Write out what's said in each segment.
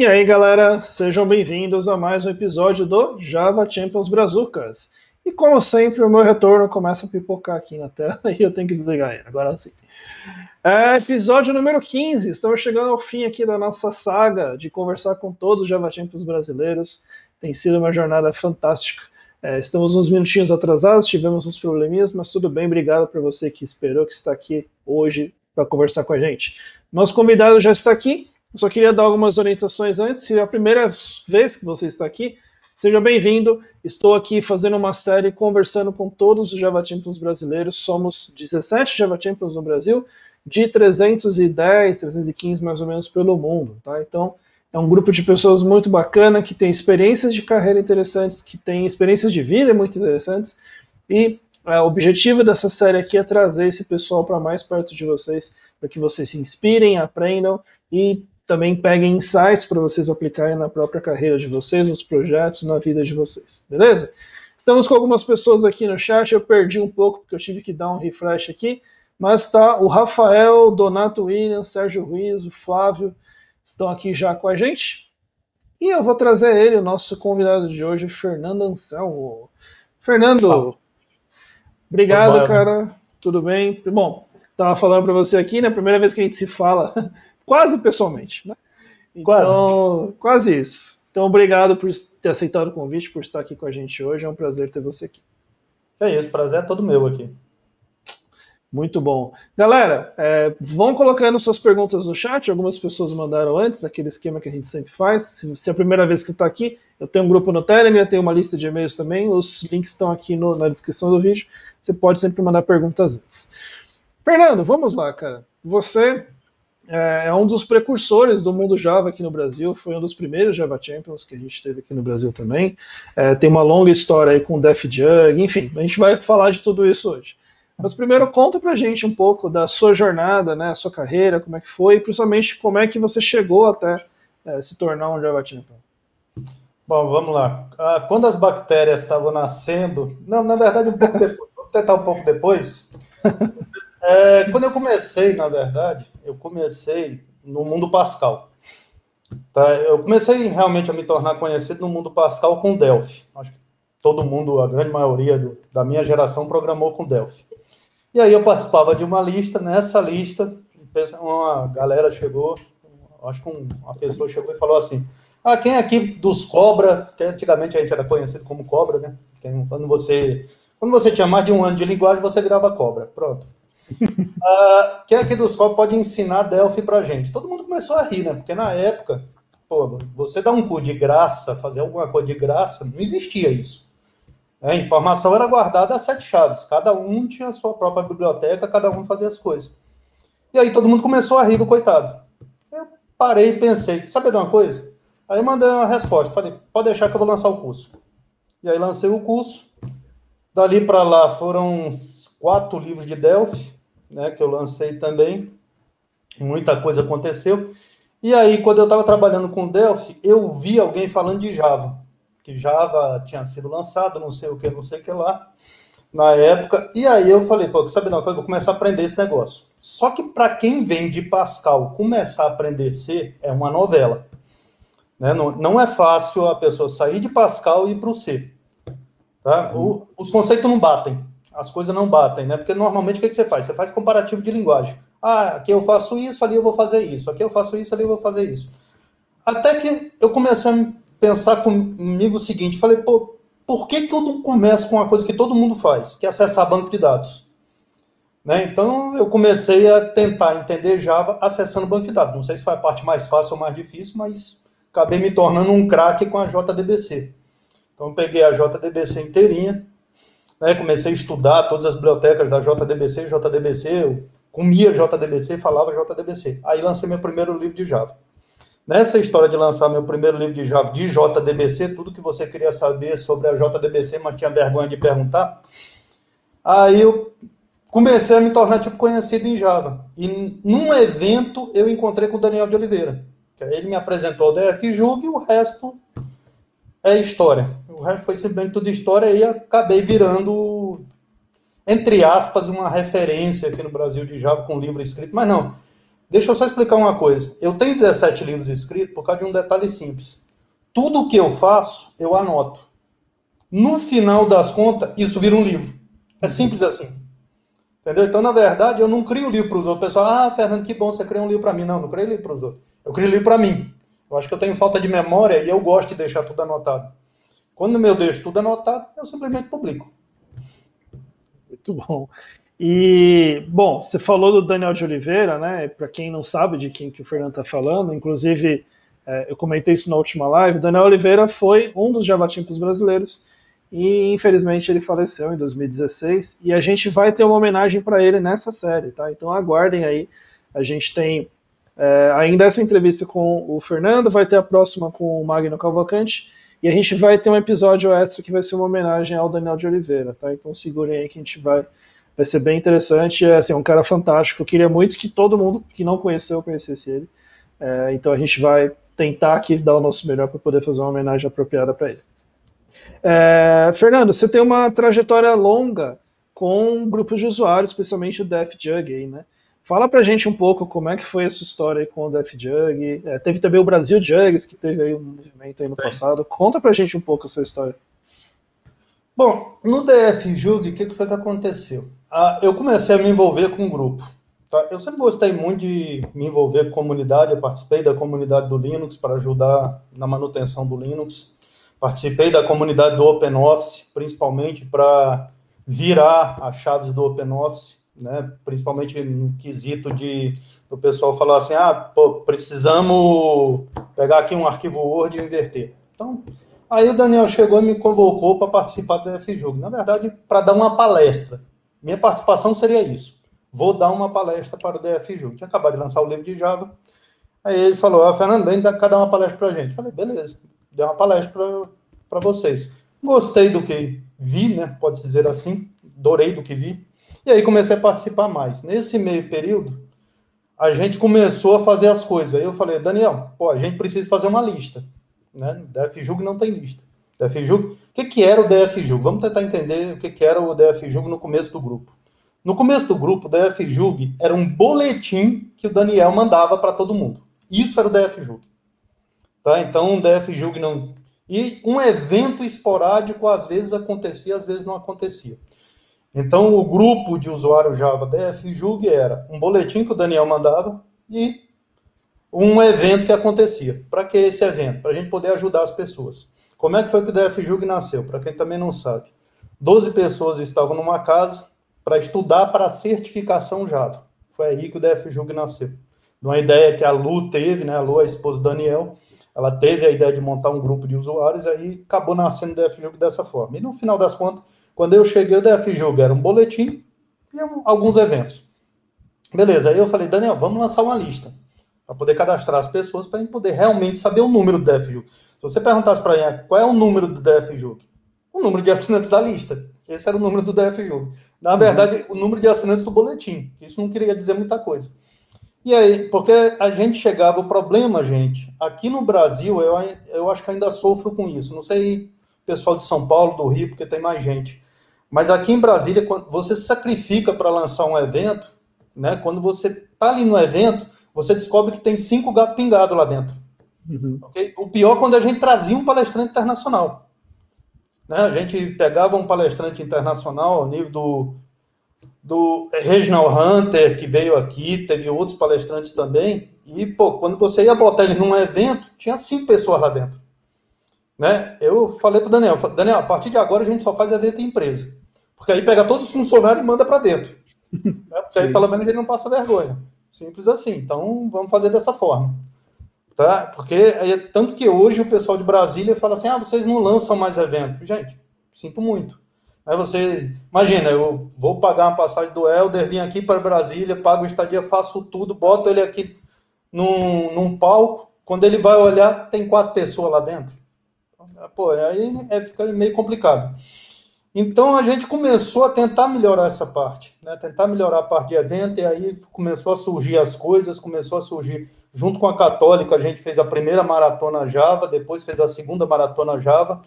E aí, galera, sejam bem-vindos a mais um episódio do Java Champions Brazucas. E como sempre, o meu retorno começa a pipocar aqui na tela e eu tenho que desligar ele, agora sim. É, episódio número 15, estamos chegando ao fim aqui da nossa saga de conversar com todos os Java Champions brasileiros. Tem sido uma jornada fantástica. É, estamos uns minutinhos atrasados, tivemos uns probleminhas, mas tudo bem. Obrigado para você que esperou, que está aqui hoje para conversar com a gente. Nosso convidado já está aqui. Eu só queria dar algumas orientações antes. Se é a primeira vez que você está aqui, seja bem-vindo. Estou aqui fazendo uma série conversando com todos os Java Champions brasileiros. Somos 17 Java Champions no Brasil, de 310, 315 mais ou menos pelo mundo. Tá? Então, é um grupo de pessoas muito bacana, que tem experiências de carreira interessantes, que tem experiências de vida muito interessantes. E é, o objetivo dessa série aqui é trazer esse pessoal para mais perto de vocês, para que vocês se inspirem, aprendam e também peguem insights para vocês aplicarem na própria carreira de vocês, nos projetos, na vida de vocês. Beleza? Estamos com algumas pessoas aqui no chat, eu perdi um pouco porque eu tive que dar um refresh aqui, mas está o Rafael, Donato Williams, Sérgio Ruiz, o Flávio, estão aqui já com a gente. E eu vou trazer ele, o nosso convidado de hoje, Fernando Anselmo. Fernando, obrigado, cara. Tudo bem? Bom, estava falando para você aqui, né? Primeira vez que a gente se fala quase pessoalmente, né? Então, quase. quase isso. Então, obrigado por ter aceitado o convite, por estar aqui com a gente hoje. É um prazer ter você aqui. É isso, prazer é todo meu aqui. Muito bom. Galera, é, vão colocando suas perguntas no chat. Algumas pessoas mandaram antes, aquele esquema que a gente sempre faz. Se, se é a primeira vez que está aqui, eu tenho um grupo no Telegram, tenho uma lista de e-mails também. Os links estão aqui no, na descrição do vídeo. Você pode sempre mandar perguntas antes. Fernando, vamos lá, cara. Você é, é um dos precursores do mundo Java aqui no Brasil. Foi um dos primeiros Java Champions que a gente teve aqui no Brasil também. É, tem uma longa história aí com o Def Jug. Enfim, a gente vai falar de tudo isso hoje. Mas primeiro conta pra gente um pouco da sua jornada, né, sua carreira, como é que foi, e principalmente como é que você chegou até é, se tornar um Java Champion. Bom, vamos lá. Ah, quando as bactérias estavam nascendo, não, na verdade um pouco depois, vou tentar um pouco depois. É, quando eu comecei, na verdade, eu comecei no mundo Pascal. Tá? Eu comecei realmente a me tornar conhecido no mundo Pascal com Delphi. Acho que todo mundo, a grande maioria do, da minha geração, programou com Delphi. E aí eu participava de uma lista, nessa lista, uma galera chegou, acho que uma pessoa chegou e falou assim, ah, quem aqui dos Cobra, que antigamente a gente era conhecido como Cobra, né? Quando você, quando você tinha mais de um ano de linguagem, você virava Cobra. Pronto. Ah, quem aqui dos Cobra pode ensinar Delphi pra gente? Todo mundo começou a rir, né? Porque na época, pô, você dar um curso de graça, fazer alguma coisa de graça, não existia isso. A informação era guardada a sete chaves. Cada um tinha a sua própria biblioteca, cada um fazia as coisas. E aí todo mundo começou a rir do coitado. Eu parei e pensei, sabe de uma coisa? Aí mandei uma resposta, falei, pode deixar que eu vou lançar o curso. E aí lancei o curso. Dali para lá foram quatro livros de Delphi, né, que eu lancei também. Muita coisa aconteceu. E aí, quando eu estava trabalhando com Delphi, eu vi alguém falando de Java que Java tinha sido lançado, não sei o que, não sei o que lá, na época. E aí eu falei, pô, sabe não, eu vou começar a aprender esse negócio. Só que para quem vem de Pascal, começar a aprender C é uma novela. Né? Não, não é fácil a pessoa sair de Pascal e ir para o C. Tá? O, os conceitos não batem, as coisas não batem, né? Porque normalmente o que, você faz? Você faz comparativo de linguagem. Ah, aqui eu faço isso, ali eu vou fazer isso. Aqui eu faço isso, ali eu vou fazer isso. Até que eu comecei a pensar comigo o seguinte: falei, pô, por que, que eu não começo com uma coisa que todo mundo faz, que é acessar banco de dados? Né? Então eu comecei a tentar entender Java acessando banco de dados. Não sei se foi a parte mais fácil ou mais difícil, mas acabei me tornando um craque com a JDBC. Então peguei a JDBC inteirinha, né? comecei a estudar todas as bibliotecas da JDBC, JDBC, eu comia JDBC falava JDBC. Aí lancei meu primeiro livro de Java. Nessa história de lançar meu primeiro livro de Java de JDBC, tudo que você queria saber sobre a JDBC, mas tinha vergonha de perguntar, aí eu comecei a me tornar tipo conhecido em Java. E num evento eu encontrei com o Daniel de Oliveira. Ele me apresentou o DFJUG e o resto é história. O resto foi simplesmente tudo história e acabei virando, entre aspas, uma referência aqui no Brasil de Java com livro escrito, mas não Deixa eu só explicar uma coisa. Eu tenho 17 livros escritos por causa de um detalhe simples. Tudo que eu faço, eu anoto. No final das contas, isso vira um livro. É simples assim. Entendeu? Então, na verdade, eu não crio livro para os outros. O pessoal, ah, Fernando, que bom, você criou um livro para mim. Não, não crio livro para os outros. Eu crio livro para mim. Eu acho que eu tenho falta de memória e eu gosto de deixar tudo anotado. Quando eu deixo tudo anotado, eu simplesmente publico. Muito bom. E, bom, você falou do Daniel de Oliveira, né? Para quem não sabe de quem que o Fernando está falando, inclusive é, eu comentei isso na última live, o Daniel Oliveira foi um dos Javatimpos brasileiros e infelizmente ele faleceu em 2016 e a gente vai ter uma homenagem para ele nessa série, tá? Então aguardem aí, a gente tem é, ainda essa entrevista com o Fernando, vai ter a próxima com o Magno Cavalcante e a gente vai ter um episódio extra que vai ser uma homenagem ao Daniel de Oliveira, tá? Então segurem aí que a gente vai vai ser bem interessante. É assim, um cara fantástico. Eu queria muito que todo mundo que não conheceu conhecesse ele. É, então a gente vai tentar aqui dar o nosso melhor para poder fazer uma homenagem apropriada para ele. É, Fernando, você tem uma trajetória longa com grupos de usuários, especialmente o Def Jug né? Fala pra gente um pouco como é que foi a sua história com o Def Jug. É, teve também o Brasil Jugs, que teve aí um movimento aí no Sim. passado. Conta pra gente um pouco a sua história. Bom, no DF Jug, o que, que foi que aconteceu? Ah, eu comecei a me envolver com um grupo. Tá? Eu sempre gostei muito de me envolver com comunidade, eu participei da comunidade do Linux para ajudar na manutenção do Linux. Participei da comunidade do OpenOffice, principalmente para virar as chaves do OpenOffice, né? principalmente no quesito de o pessoal falar assim, ah, pô, precisamos pegar aqui um arquivo Word e inverter. Então, aí o Daniel chegou e me convocou para participar do DFJUG. Na verdade, para dar uma palestra. Minha participação seria isso. Vou dar uma palestra para o DFJUG. Tinha acabado de lançar o livro de Java. Aí ele falou, ah, Fernando, vem dar uma palestra para a gente. Falei, beleza dei uma palestra para vocês. Gostei do que vi, né? Pode dizer assim, adorei do que vi. E aí comecei a participar mais. Nesse meio período, a gente começou a fazer as coisas. Aí eu falei, Daniel, pô, a gente precisa fazer uma lista. Né? DFJUG não tem lista. DFJUG, o que, que era o DFJUG? Vamos tentar entender o que, que era o DFJUG no começo do grupo. No começo do grupo, o DFJUG era um boletim que o Daniel mandava para todo mundo. Isso era o DFJUG. Tá? Então, o DFJUG não. E um evento esporádico às vezes acontecia, às vezes não acontecia. Então, o grupo de usuário Java DFJUG era um boletim que o Daniel mandava e um evento que acontecia. Para que esse evento? Para a gente poder ajudar as pessoas. Como é que foi que o DFJUG nasceu? Para quem também não sabe. Doze pessoas estavam numa casa para estudar para a certificação Java. Foi aí que o DFJUG nasceu. De uma ideia que a Lu teve, né? A Lu, a esposa do Daniel, ela teve a ideia de montar um grupo de usuários, aí acabou nascendo o DFJUG dessa forma. E no final das contas, quando eu cheguei, o DFJUG era um boletim e alguns eventos. Beleza, aí eu falei, Daniel, vamos lançar uma lista para poder cadastrar as pessoas para a gente poder realmente saber o número do DFJUG. Se você perguntasse para mim qual é o número do DFJUG, o número de assinantes da lista. Esse era o número do DFJUG. Na verdade, uhum. o número de assinantes do boletim. Isso não queria dizer muita coisa. E aí, porque a gente chegava, o problema, gente, aqui no Brasil, eu, eu acho que ainda sofro com isso. Não sei, pessoal de São Paulo, do Rio, porque tem mais gente. Mas aqui em Brasília, quando você se sacrifica para lançar um evento, né? Quando você está ali no evento, você descobre que tem cinco gatos pingados lá dentro. Uhum. Okay? O pior é quando a gente trazia um palestrante internacional. Né? A gente pegava um palestrante internacional ao nível do do Reginald Hunter, que veio aqui, teve outros palestrantes também, e, pô, quando você ia botar ele num evento, tinha cinco pessoas lá dentro. Né? Eu falei pro Daniel, Daniel, a partir de agora a gente só faz evento em empresa. Porque aí pega todos os funcionários e manda para dentro. né? Porque aí pelo menos ele não passa vergonha. Simples assim. Então vamos fazer dessa forma. Tá? Porque é tanto que hoje o pessoal de Brasília fala assim: ah, vocês não lançam mais evento. Gente, sinto muito. Aí você, imagina, eu vou pagar uma passagem do Helder, vim aqui para Brasília, pago o estadia, faço tudo, boto ele aqui num, num palco. Quando ele vai olhar, tem quatro pessoas lá dentro. Pô, aí é, fica meio complicado. Então a gente começou a tentar melhorar essa parte, né? tentar melhorar a parte de evento, e aí começou a surgir as coisas, começou a surgir. Junto com a Católica, a gente fez a primeira maratona Java, depois fez a segunda maratona Java,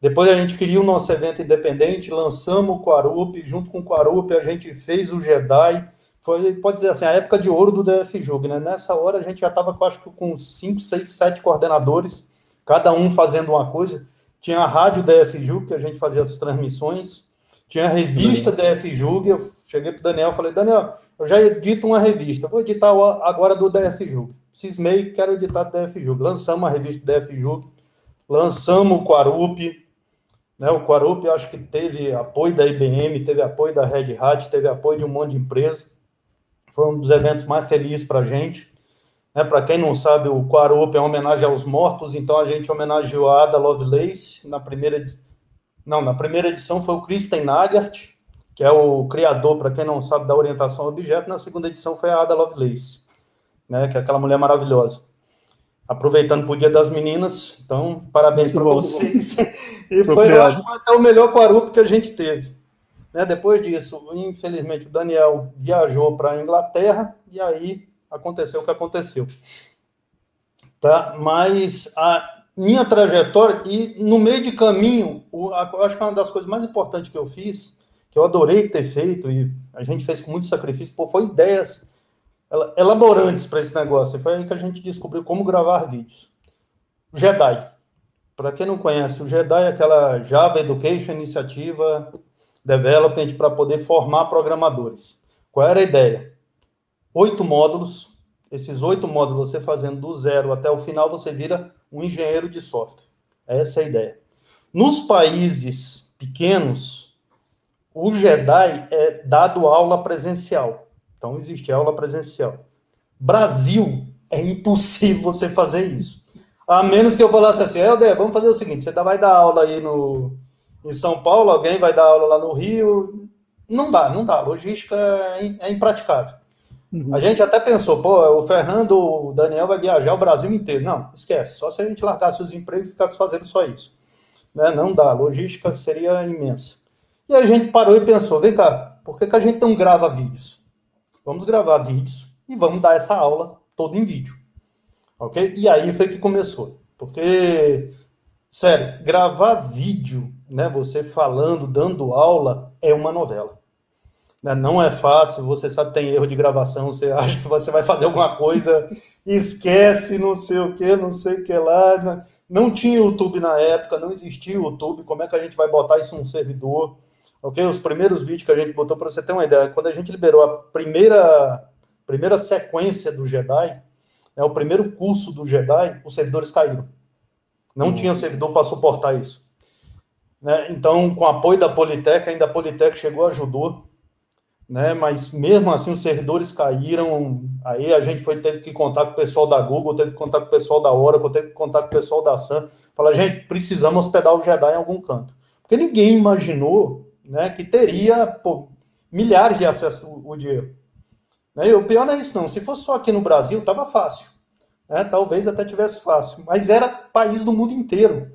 depois a gente queria o nosso evento independente, lançamos o Quarup, junto com o Quarup a gente fez o Jedi, foi, pode dizer assim, a época de ouro do DFJUG, né? Nessa hora a gente já estava, acho que com 5, 6, 7 coordenadores, cada um fazendo uma coisa. Tinha a rádio DFJUG, que a gente fazia as transmissões. Tinha a revista DFJUG, eu cheguei para o Daniel e falei, Daniel, eu já edito uma revista, vou editar agora do DFJUG. Cismei, quero editar do DFJUG. Lançamos a revista DFJUG, lançamos o Quarup, né? O Quarup acho que teve apoio da IBM, teve apoio da Red Hat, teve apoio de um monte de empresa. Foi um dos eventos mais felizes para a gente. Né? Para quem não sabe, o Quarup é uma homenagem aos mortos, então a gente homenageou a Ada Lovelace na primeira não, na primeira edição foi o Christian Nagart, que é o criador, para quem não sabe, da orientação ao objeto. Na segunda edição foi a Ada Lovelace, né, que é aquela mulher maravilhosa aproveitando para o Dia das Meninas. Então, parabéns para vocês. e foi, eu acho, até o melhor Quarup que a gente teve. Né? Depois disso, infelizmente, o Daniel viajou para a Inglaterra e aí aconteceu o que aconteceu. Tá? Mas a minha trajetória, e no meio de caminho, eu acho que uma das coisas mais importantes que eu fiz, que eu adorei ter feito, e a gente fez com muito sacrifício, pô, foi ideias elaborantes para esse negócio. Foi aí que a gente descobriu como gravar vídeos. O Jedi. Para quem não conhece, o Jedi é aquela Java Education Iniciativa Development para poder formar programadores. Qual era a ideia? Oito módulos. Esses oito módulos você fazendo do zero até o final, você vira um engenheiro de software. Essa é a ideia. Nos países pequenos, o Jedi é dado aula presencial. Então, existe aula presencial. Brasil, é impossível você fazer isso. A menos que eu falasse assim, Helder, vamos fazer o seguinte, você vai dar aula aí no, em São Paulo, alguém vai dar aula lá no Rio. Não dá, não dá. Logística é, é impraticável. Uhum. A gente até pensou, pô, o Fernando, o Daniel vai viajar o Brasil inteiro. Não, esquece. Só se a gente largasse os empregos e ficasse fazendo só isso. Né? Não dá. A logística seria imensa. E a gente parou e pensou, vem cá, por que, que a gente não grava vídeos? Vamos gravar vídeos e vamos dar essa aula toda em vídeo. Ok? E aí foi que começou. Porque, sério, gravar vídeo, né, você falando, dando aula, é uma novela. Né? Não é fácil, você sabe tem erro de gravação, você acha que você vai fazer alguma coisa, esquece, não sei o que, não sei o que lá. Né? Não tinha YouTube na época, não existia YouTube, como é que a gente vai botar isso num servidor? ok? Os primeiros vídeos que a gente botou, para você ter uma ideia, quando a gente liberou a primeira, primeira sequência do Jedi, né, o primeiro curso do Jedi, os servidores caíram. Não uhum. tinha servidor para suportar isso. Né? Então, com apoio da Politec, ainda a Politec chegou, ajudou, né? Mas mesmo assim os servidores caíram. Aí a gente foi teve que contar com o pessoal da Google, teve que contar com o pessoal da Oracle, teve que contar com o pessoal da Sun. Falar, gente, precisamos hospedar o Jedi em algum canto. Porque ninguém imaginou né, que teria pô, milhares de acessos o dinheiro. Né? E o pior não é isso, não. Se fosse só aqui no Brasil, estava fácil. Né? Talvez até tivesse fácil. Mas era país do mundo inteiro.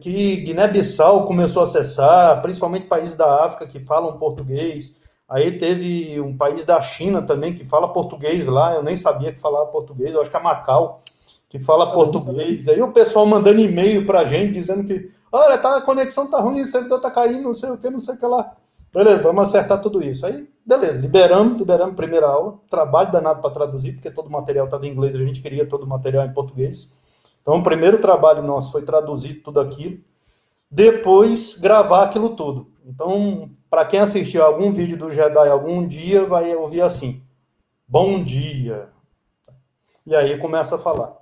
Que Guiné-Bissau começou a acessar, principalmente países da África que falam português. Aí teve um país da China também que fala português lá. Eu nem sabia que falava português. Eu acho que é Macau que fala português. Aí o pessoal mandando e-mail para a gente dizendo que Olha, tá, a conexão tá ruim, o servidor tá caindo, não sei o que, não sei o que lá. Beleza, vamos acertar tudo isso. Aí, beleza, liberamos, liberamos primeira aula. Trabalho danado para traduzir, porque todo o material estava em inglês a gente queria todo o material em português. Então, o primeiro trabalho nosso foi traduzir tudo aquilo. Depois, gravar aquilo tudo. Então, para quem assistiu algum vídeo do Jedi algum dia, vai ouvir assim: Bom dia. E aí começa a falar.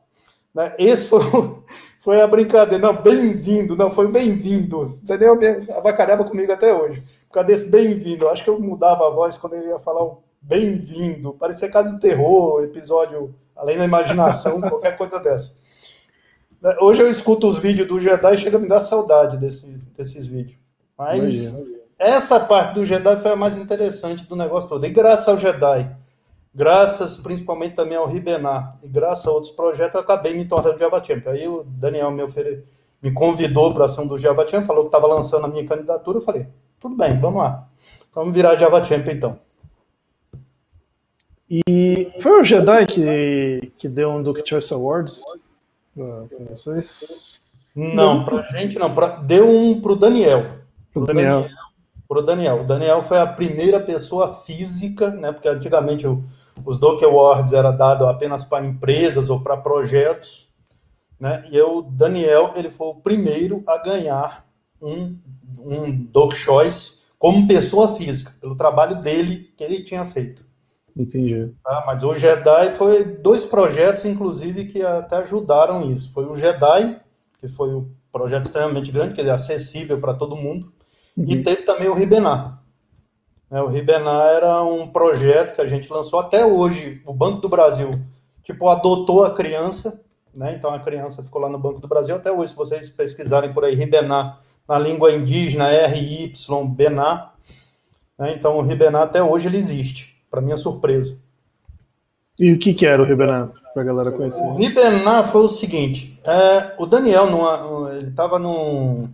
Né? Esse foi o, foi a brincadeira. Não, bem-vindo. Não, foi bem-vindo. Daniel avacalhava comigo até hoje. Por causa desse bem-vindo. Acho que eu mudava a voz quando eu ia falar um bem-vindo. Parecia caso do terror, episódio além da imaginação, qualquer coisa dessa. Hoje eu escuto os vídeos do Jedi e chega a me dar saudade desse, desses vídeos. Mas essa parte do Jedi foi a mais interessante do negócio todo. E graças ao Jedi graças principalmente também ao Ribenar e graças a outros projetos, eu acabei me tornando Java Champion. Aí o Daniel me, ofere... me convidou para ser um do Java Champion, falou que estava lançando a minha candidatura. Eu falei, tudo bem, vamos lá. Vamos virar Java Champion então. E foi o Jedi que, que deu um Duke Choice Awards para vocês? Não, para gente não. Pra, deu um para o Daniel. Pro Daniel. Daniel. Para o Daniel. O Daniel foi a primeira pessoa física, né? Porque antigamente o, os Doc Awards era dado apenas para empresas ou para projetos, né? E o Daniel ele foi o primeiro a ganhar um, um Doc Choice como pessoa física, pelo trabalho dele que ele tinha feito. Entendi. Tá? Mas o Jedi foi dois projetos, inclusive, que até ajudaram isso. Foi o Jedi, que foi um projeto extremamente grande, que é acessível para todo mundo, uhum. e teve também o Ribenar. É, o Ribenar era um projeto que a gente lançou até hoje. O Banco do Brasil, tipo, adotou a criança, né? Então a criança ficou lá no Banco do Brasil. Até hoje, se vocês pesquisarem por aí, Ribenar, na língua indígena, RY, Bená. Né? Então o Ribenar até hoje ele existe, para minha surpresa. E o que, que era o Ribenar, para a galera conhecer? O Ribenar foi o seguinte: é, o Daniel, numa, ele estava no,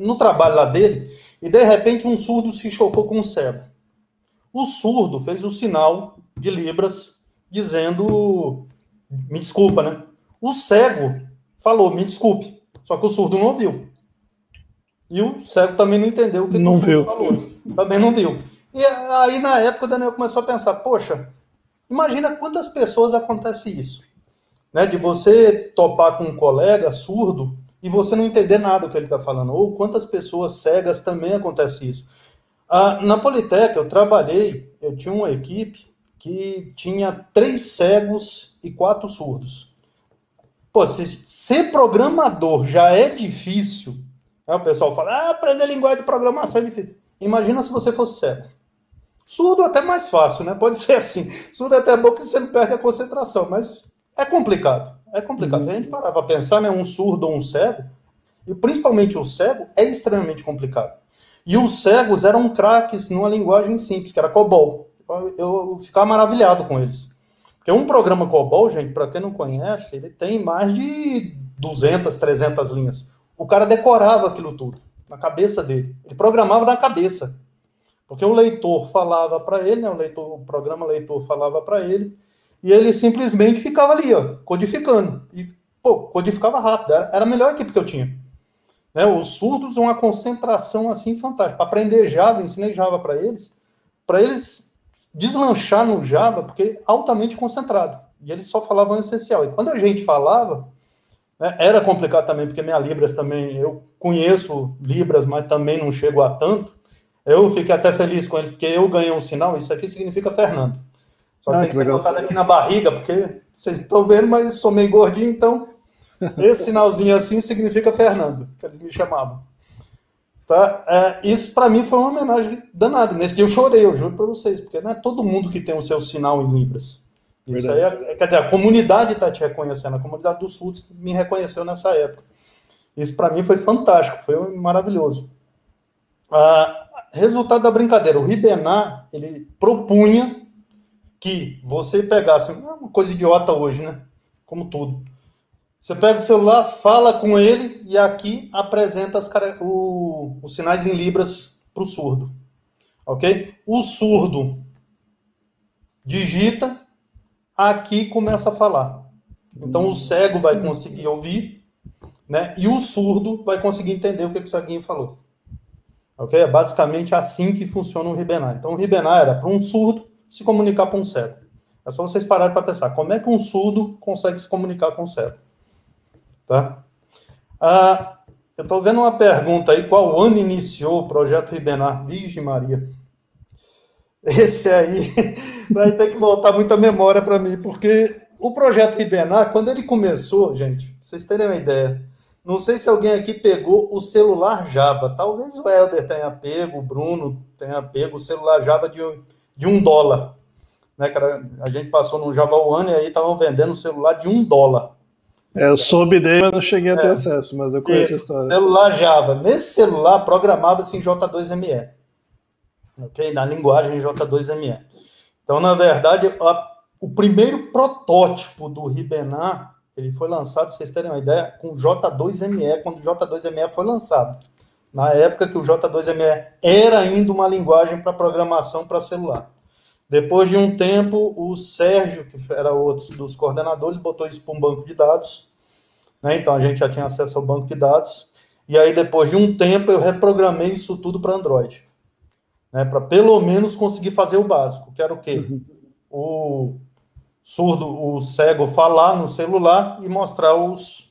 no trabalho lá dele, e de repente um surdo se chocou com um cego. O surdo fez o sinal de Libras dizendo: me desculpa, né? O cego falou: me desculpe. Só que o surdo não ouviu. E o cego também não entendeu o que não o surdo falou. Também não viu. E aí, na época, o Daniel começou a pensar: poxa, imagina quantas pessoas acontece isso. Né, de você topar com um colega surdo e você não entender nada do que ele está falando. Ou quantas pessoas cegas também acontece isso. Ah, na Politec, eu trabalhei, eu tinha uma equipe que tinha três cegos e quatro surdos. Pô, se ser programador já é difícil, né, o pessoal fala, ah, aprender linguagem de programação é difícil. Imagina se você fosse cego. Surdo é até mais fácil, né? Pode ser assim. Surdo é até bom que você não perde a concentração, mas é complicado. É complicado. Uhum. Se a gente parar para pensar, né, um surdo ou um cego, e principalmente o cego, é extremamente complicado. E os cegos eram craques numa linguagem simples, que era COBOL. Eu, eu ficava maravilhado com eles. Porque um programa COBOL, gente, para quem não conhece, ele tem mais de 200, 300 linhas. O cara decorava aquilo tudo na cabeça dele. Ele programava na cabeça. Porque o leitor falava para ele, né, o, leitor, o programa leitor falava para ele, e ele simplesmente ficava ali, ó, codificando. E, pô, codificava rápido. Era, a melhor equipe que eu tinha. Né, os surdos, uma concentração assim fantástica. Para aprender Java, ensinei Java para eles, para eles deslanchar no Java, porque altamente concentrado. E eles só falavam o essencial. E quando a gente falava, né, era complicado também, porque minha Libras também, eu conheço Libras, mas também não chego a tanto. Eu fiquei até feliz com ele, porque eu ganhei um sinal, isso aqui significa Fernando. Só ah, tem que, que ser botado aqui na barriga, porque vocês estão vendo, mas sou meio gordinho, então esse sinalzinho assim significa Fernando, que eles me chamavam. Tá? É, isso para mim foi uma homenagem danada. Nesse dia eu chorei, eu juro para vocês, porque não é todo mundo que tem o seu sinal em Libras. Isso aí, é, quer dizer, a comunidade está te reconhecendo, a comunidade do Sul me reconheceu nessa época. Isso para mim foi fantástico, foi maravilhoso. Ah, resultado da brincadeira, o Ribenar, ele propunha que você pegasse, uma coisa idiota hoje, né? Como tudo. Você pega o celular, fala com ele e aqui apresenta as, o, os sinais em libras para o surdo. Ok? O surdo digita, aqui começa a falar. Então o cego vai conseguir ouvir, né? E o surdo vai conseguir entender o que, que o ceguinho falou. Ok? É basicamente assim que funciona o Ribenar. Então o Ribenar era para um surdo se comunicar com um cego. É só vocês pararem para pensar, como é que um surdo consegue se comunicar com um cego? Tá? Ah, eu estou vendo uma pergunta aí, qual ano iniciou o projeto Ribenar? Virgem Maria. Esse aí vai ter que voltar muita memória para mim, porque o projeto Ribenar, quando ele começou, gente, vocês terem uma ideia, não sei se alguém aqui pegou o celular Java. Talvez o Helder tenha pego, o Bruno tenha pego o celular Java de de um dólar. Né, cara? A gente passou no Java One e aí estavam vendendo um celular de um dólar. É, eu soube dele, mas não cheguei a ter é. acesso, mas eu conheço Isso, a história. Celular Java. Nesse celular programava-se em J2ME. Ok? Na linguagem J2ME. Então, na verdade, a, o primeiro protótipo do Ribenar, ele foi lançado, vocês terem uma ideia, com J2ME, quando o J2ME foi lançado na época que o J2ME era ainda uma linguagem para programação para celular. Depois de um tempo, o Sérgio, que era outro dos coordenadores, botou isso para um banco de dados. Né? Então a gente já tinha acesso ao banco de dados. E aí, depois de um tempo, eu reprogramei isso tudo para Android. Né, para pelo menos conseguir fazer o básico, que era o quê? Uhum. O surdo, o cego falar no celular e mostrar os,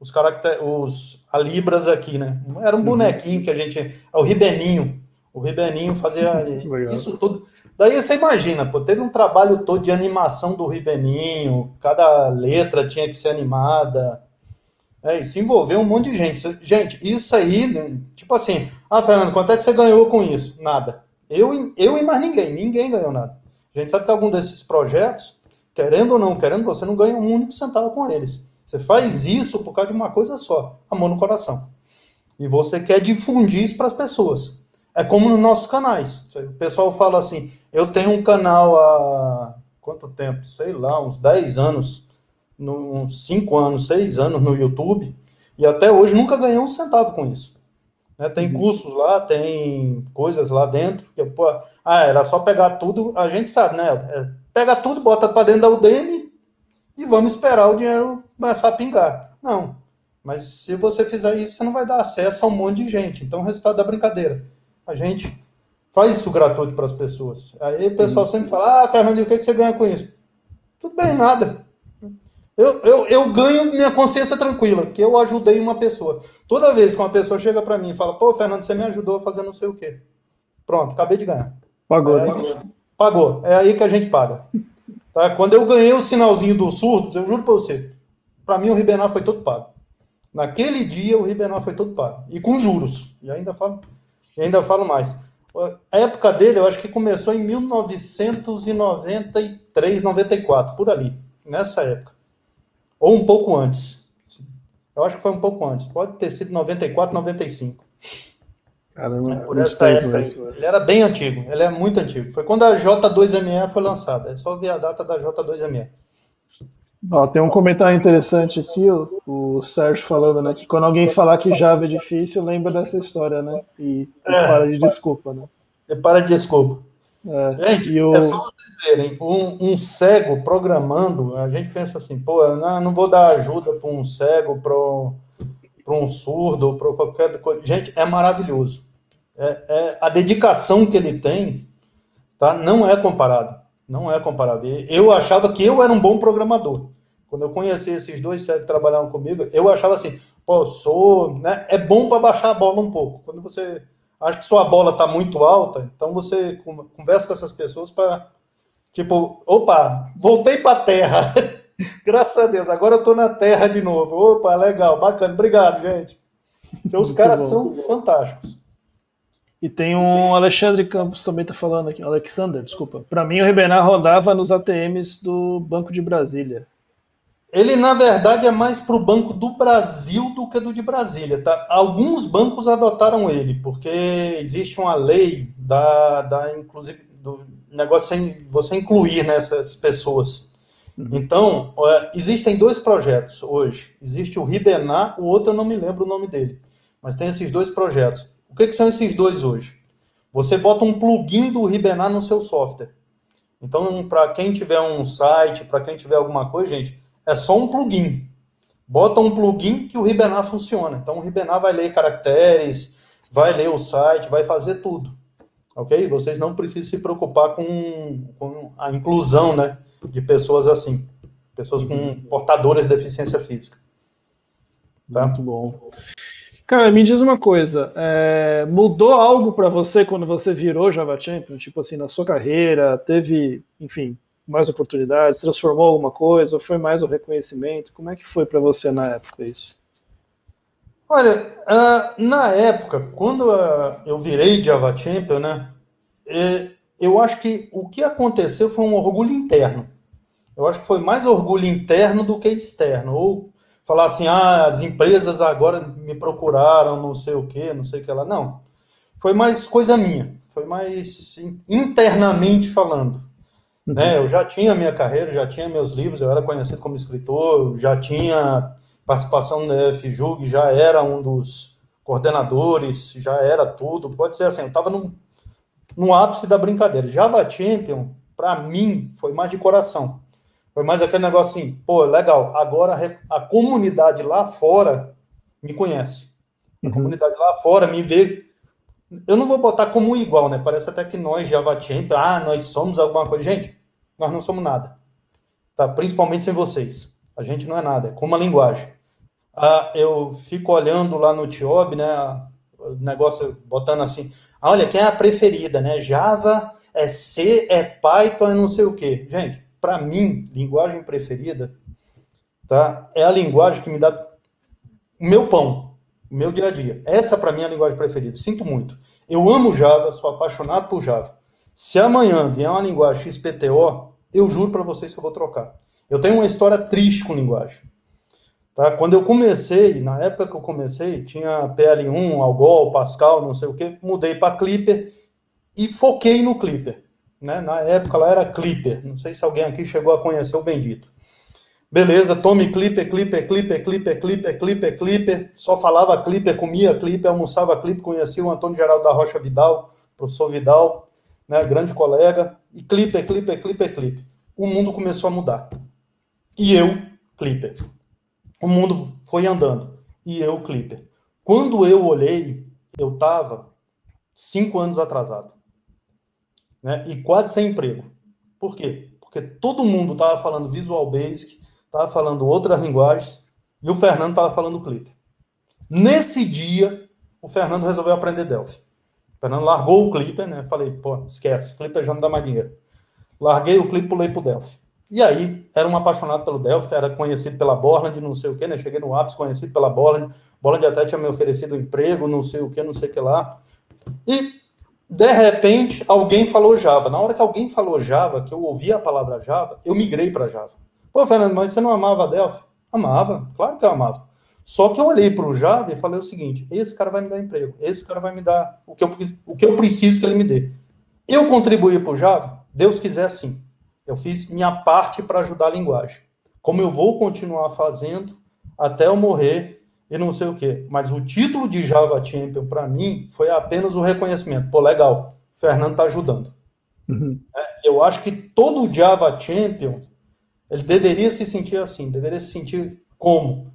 os caracteres, os a libras aqui, né? Era um uhum. bonequinho que a gente, é o ribeninho, o ribeninho fazia isso tudo. Daí você imagina, pô, teve um trabalho todo de animação do ribeninho, cada letra tinha que ser animada. É, isso envolveu um monte de gente. Gente, isso aí, né, tipo assim, ah, Fernando, quanto é que você ganhou com isso? Nada. Eu, eu e mais ninguém, ninguém ganhou nada. A gente sabe que algum desses projetos, querendo ou não querendo, você não ganha um único centavo com eles. Você faz isso por causa de uma coisa só, amor no coração. E você quer difundir isso para as pessoas. É como nos nossos canais. O pessoal fala assim, eu tenho um canal há quanto tempo? Sei lá, uns 10 anos, uns 5 anos, 6 anos no YouTube, e até hoje nunca ganhei um centavo com isso. Né? Tem uhum. cursos lá, tem coisas lá dentro, que, pô, ah, era só pegar tudo, a gente sabe, né? É, pega tudo, bota para dentro da Udemy e vamos esperar o dinheiro começar a pingar. Não. Mas se você fizer isso, você não vai dar acesso a um monte de gente. Então, o resultado da brincadeira. A gente faz isso gratuito para as pessoas. Aí o pessoal sempre fala: Ah, Fernando, o que, que você ganha com isso? Tudo bem, nada. Eu, eu, eu ganho minha consciência tranquila, que eu ajudei uma pessoa. Toda vez que uma pessoa chega para mim e fala, pô, Fernando, você me ajudou a fazer não sei o quê. Pronto, acabei de ganhar. Pagou, é, né? Pagou. É aí que a gente paga. Tá? Quando eu ganhei o sinalzinho do surdo, eu juro para você, para mim o Ribenar foi todo pago. Naquele dia o Ribenar foi todo pago. E com juros. E ainda falo, e ainda falo mais. A época dele, eu acho que começou em 1993, 94, por ali. Nessa época. Ou um pouco antes. Eu acho que foi um pouco antes. Pode ter sido 94, 95. Caramba, é por essa época. Ele era bem antigo. Ele é muito antigo. Foi quando a J2ME foi lançada. É só ver a data da J2ME. Ó, tem um comentário interessante aqui, o, o, Sérgio falando, né, que quando alguém falar que Java é difícil, lembra dessa história, né? E, e é, para de desculpa, né? E para de desculpa. É, gente, o... é só vocês verem, um, um, cego programando, a gente pensa assim, pô, não, não vou dar ajuda para um cego, para um surdo, para qualquer coisa. Gente, é maravilhoso. É, é, a dedicação que ele tem, tá? Não é comparado. Não é comparável. Eu achava que eu era um bom programador. Quando eu conheci esses dois que trabalhavam comigo, eu achava assim, pô, sou, né? É bom para baixar a bola um pouco. Quando você acha que sua bola está muito alta, então você conversa com essas pessoas para tipo, opa, voltei para a terra. Graças a Deus, agora eu estou na terra de novo. Opa, legal, bacana. Obrigado, gente. Então os caras são fantásticos. E tem um Alexandre Campos também tá falando aqui, Alexander, desculpa. Para mim o Ribenar rodava nos ATMs do Banco de Brasília. Ele, na verdade, é mais para o Banco do Brasil do que do de Brasília. Tá? Alguns bancos adotaram ele, porque existe uma lei da, da inclusive, do negócio sem você incluir nessas pessoas. Uhum. Então, existem dois projetos hoje. Existe o Ribenar, o outro eu não me lembro o nome dele. Mas tem esses dois projetos. O que, que são esses dois hoje? Você bota um plugin do Ribenar no seu software. Então, para quem tiver um site, para quem tiver alguma coisa, gente, é só um plugin. Bota um plugin que o Ribenar funciona. Então o Ribenar vai ler caracteres, vai ler o site, vai fazer tudo. Ok? Vocês não precisam se preocupar com, com a inclusão né, de pessoas assim. Pessoas com portadoras de deficiência física. Tá? Muito bom. Cara, me diz uma coisa, é, mudou algo para você quando você virou Java Champion? Tipo assim, na sua carreira, teve, enfim, mais oportunidades? Transformou alguma coisa? Foi mais o reconhecimento? Como é que foi para você na época isso? Olha, uh, na época, quando uh, eu virei Java Champion, né, é, eu acho que o que aconteceu foi um orgulho interno. Eu acho que foi mais orgulho interno do que externo. Ou falar assim, ah, as empresas agora me procuraram, não sei o que, não sei o que lá. Não. Foi mais coisa minha. Foi mais internamente falando. Né? Eu já tinha minha carreira, já tinha meus livros, eu era conhecido como escritor, já tinha participação no FJUG, já era um dos coordenadores, já era tudo. Pode ser assim, eu estava no, no ápice da brincadeira. Java Champion, para mim, foi mais de coração. Foi mais aquele negócio assim, pô, legal, agora a comunidade lá fora me conhece. A uhum. comunidade lá fora me vê. Eu não vou botar como igual, né? Parece até que nós, Java Champion, ah, nós somos alguma coisa. Gente, nós não somos nada. Tá? Principalmente sem vocês. A gente não é nada, é como a linguagem. Ah, eu fico olhando lá no Tiob, né? O negócio botando assim. Ah, olha, quem é a preferida, né? Java, é C, é Python, é não sei o quê. Gente, para mim, linguagem preferida, tá? É a linguagem que me dá o meu pão, o meu dia a dia. Essa para mim é a linguagem preferida. Sinto muito. Eu amo Java, sou apaixonado por Java. Se amanhã vier uma linguagem XPTO, eu juro para vocês que eu vou trocar. Eu tenho uma história triste com linguagem. Tá? Quando eu comecei, na época que eu comecei, tinha PL1, Algol, Pascal, não sei o que, mudei para Clipper e foquei no Clipper. Né? Na época lá era Clipper. Não sei se alguém aqui chegou a conhecer o bendito. Beleza, tome Clipper, Clipper, Clipper, Clipper, Clipper, Clipper, Clipper. Só falava Clipper, comia Clipper, almoçava Clipper, conhecia o Antônio Geraldo da Rocha Vidal, professor Vidal, né, grande colega. E Clipper, Clipper, Clipper, Clipper. O mundo começou a mudar. E eu, Clipper. O mundo foi andando. E eu, Clipper. Quando eu olhei, eu estava cinco anos atrasado né? E quase sem emprego. Por quê? Porque todo mundo estava falando Visual Basic, estava falando outras linguagens, e o Fernando estava falando Clip. Nesse dia, o Fernando resolveu aprender Delphi. O Fernando largou o Clipper, né? Falei, pô, esquece, Clipper já não dá mais dinheiro. Larguei o Clipper, pulei pro Delphi. E aí, era um apaixonado pelo Delphi, era conhecido pela Borland, não sei o que, né? Cheguei no ápice, conhecido pela Borland. Borland até tinha me oferecido emprego, não sei o que, não sei o que lá. E de repente, alguém falou Java. Na hora que alguém falou Java, que eu ouvi a palavra Java, eu migrei para Java. Pô, Fernando, mas você não amava Delphi? Amava, claro que eu amava. Só que eu olhei para o Java e falei o seguinte: esse cara vai me dar emprego, esse cara vai me dar o que eu, o que eu preciso que ele me dê. Eu contribuí para o Java? Deus quiser sim. Eu fiz minha parte para ajudar a linguagem. Como eu vou continuar fazendo até eu morrer e não sei o quê. Mas o título de Java Champion, para mim, foi apenas o reconhecimento. Pô, legal, o Fernando está ajudando. Uhum. É, eu acho que todo Java Champion, ele deveria se sentir assim, deveria se sentir como?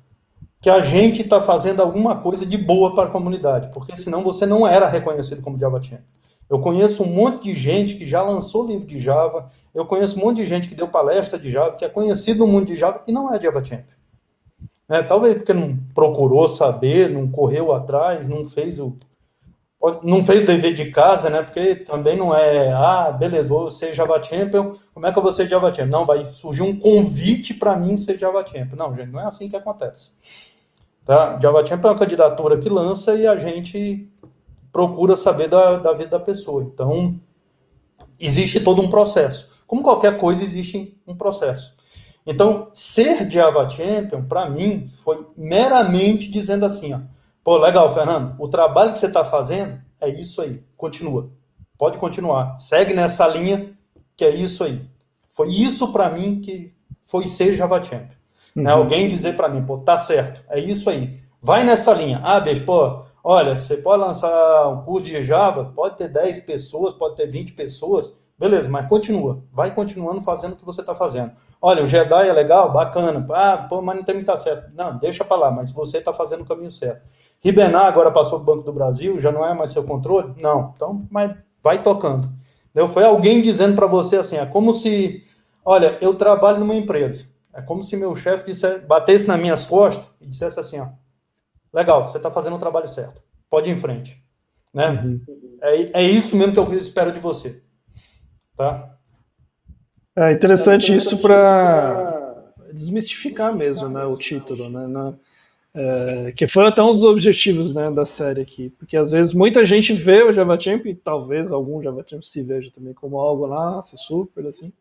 Que a gente está fazendo alguma coisa de boa para a comunidade, porque senão você não era reconhecido como Java Champion. Eu conheço um monte de gente que já lançou livro de Java, eu conheço um monte de gente que deu palestra de Java, que é conhecido no mundo de Java e não é Java Champion. Né? Talvez porque não procurou saber, não correu atrás, não fez o não fez o dever de casa, né? Porque também não é, ah, beleza, vou ser Java Champion, como é que eu vou ser Java Champion? Não, vai surgir um convite para mim ser Java Champion. Não, gente, não é assim que acontece. Tá? Java Champion é uma candidatura que lança e a gente procura saber da, da vida da pessoa. Então, existe todo um processo. Como qualquer coisa, existe um processo. Então, ser Java Champion, para mim, foi meramente dizendo assim, ó, pô, legal, Fernando, o trabalho que você está fazendo é isso aí, continua. Pode continuar, segue nessa linha, que é isso aí. Foi isso para mim que foi ser Java Champion. Né? Uhum. Né? Alguém dizer para mim, pô, tá certo, é isso aí. Vai nessa linha. Ah, beijo, pô, olha, você pode lançar um curso de Java, pode ter 10 pessoas, pode ter 20 pessoas, Beleza, mas continua. Vai continuando fazendo o que você está fazendo. Olha, o Jedi é legal, bacana. Ah, pô, mas não tem muito certo. Não, deixa para lá, mas você está fazendo o caminho certo. Ribenar agora passou do Banco do Brasil, já não é mais seu controle? Não. Então, mas vai tocando. Entendeu? Foi alguém dizendo para você assim, é como se, olha, eu trabalho numa empresa. É como se meu chefe dissesse, batesse nas minhas costas e dissesse assim, ó, legal, você está fazendo o trabalho certo. Pode ir em frente. Né? Uhum. É, é isso mesmo que eu espero de você. Tá? É interessante, é isso para desmistificar mesmo né, o título, né, na, é, que foram até um dos objetivos né, da série aqui, porque às vezes muita gente vê o Java Champ, e talvez algum Java Champ se veja também como algo lá, se super assim.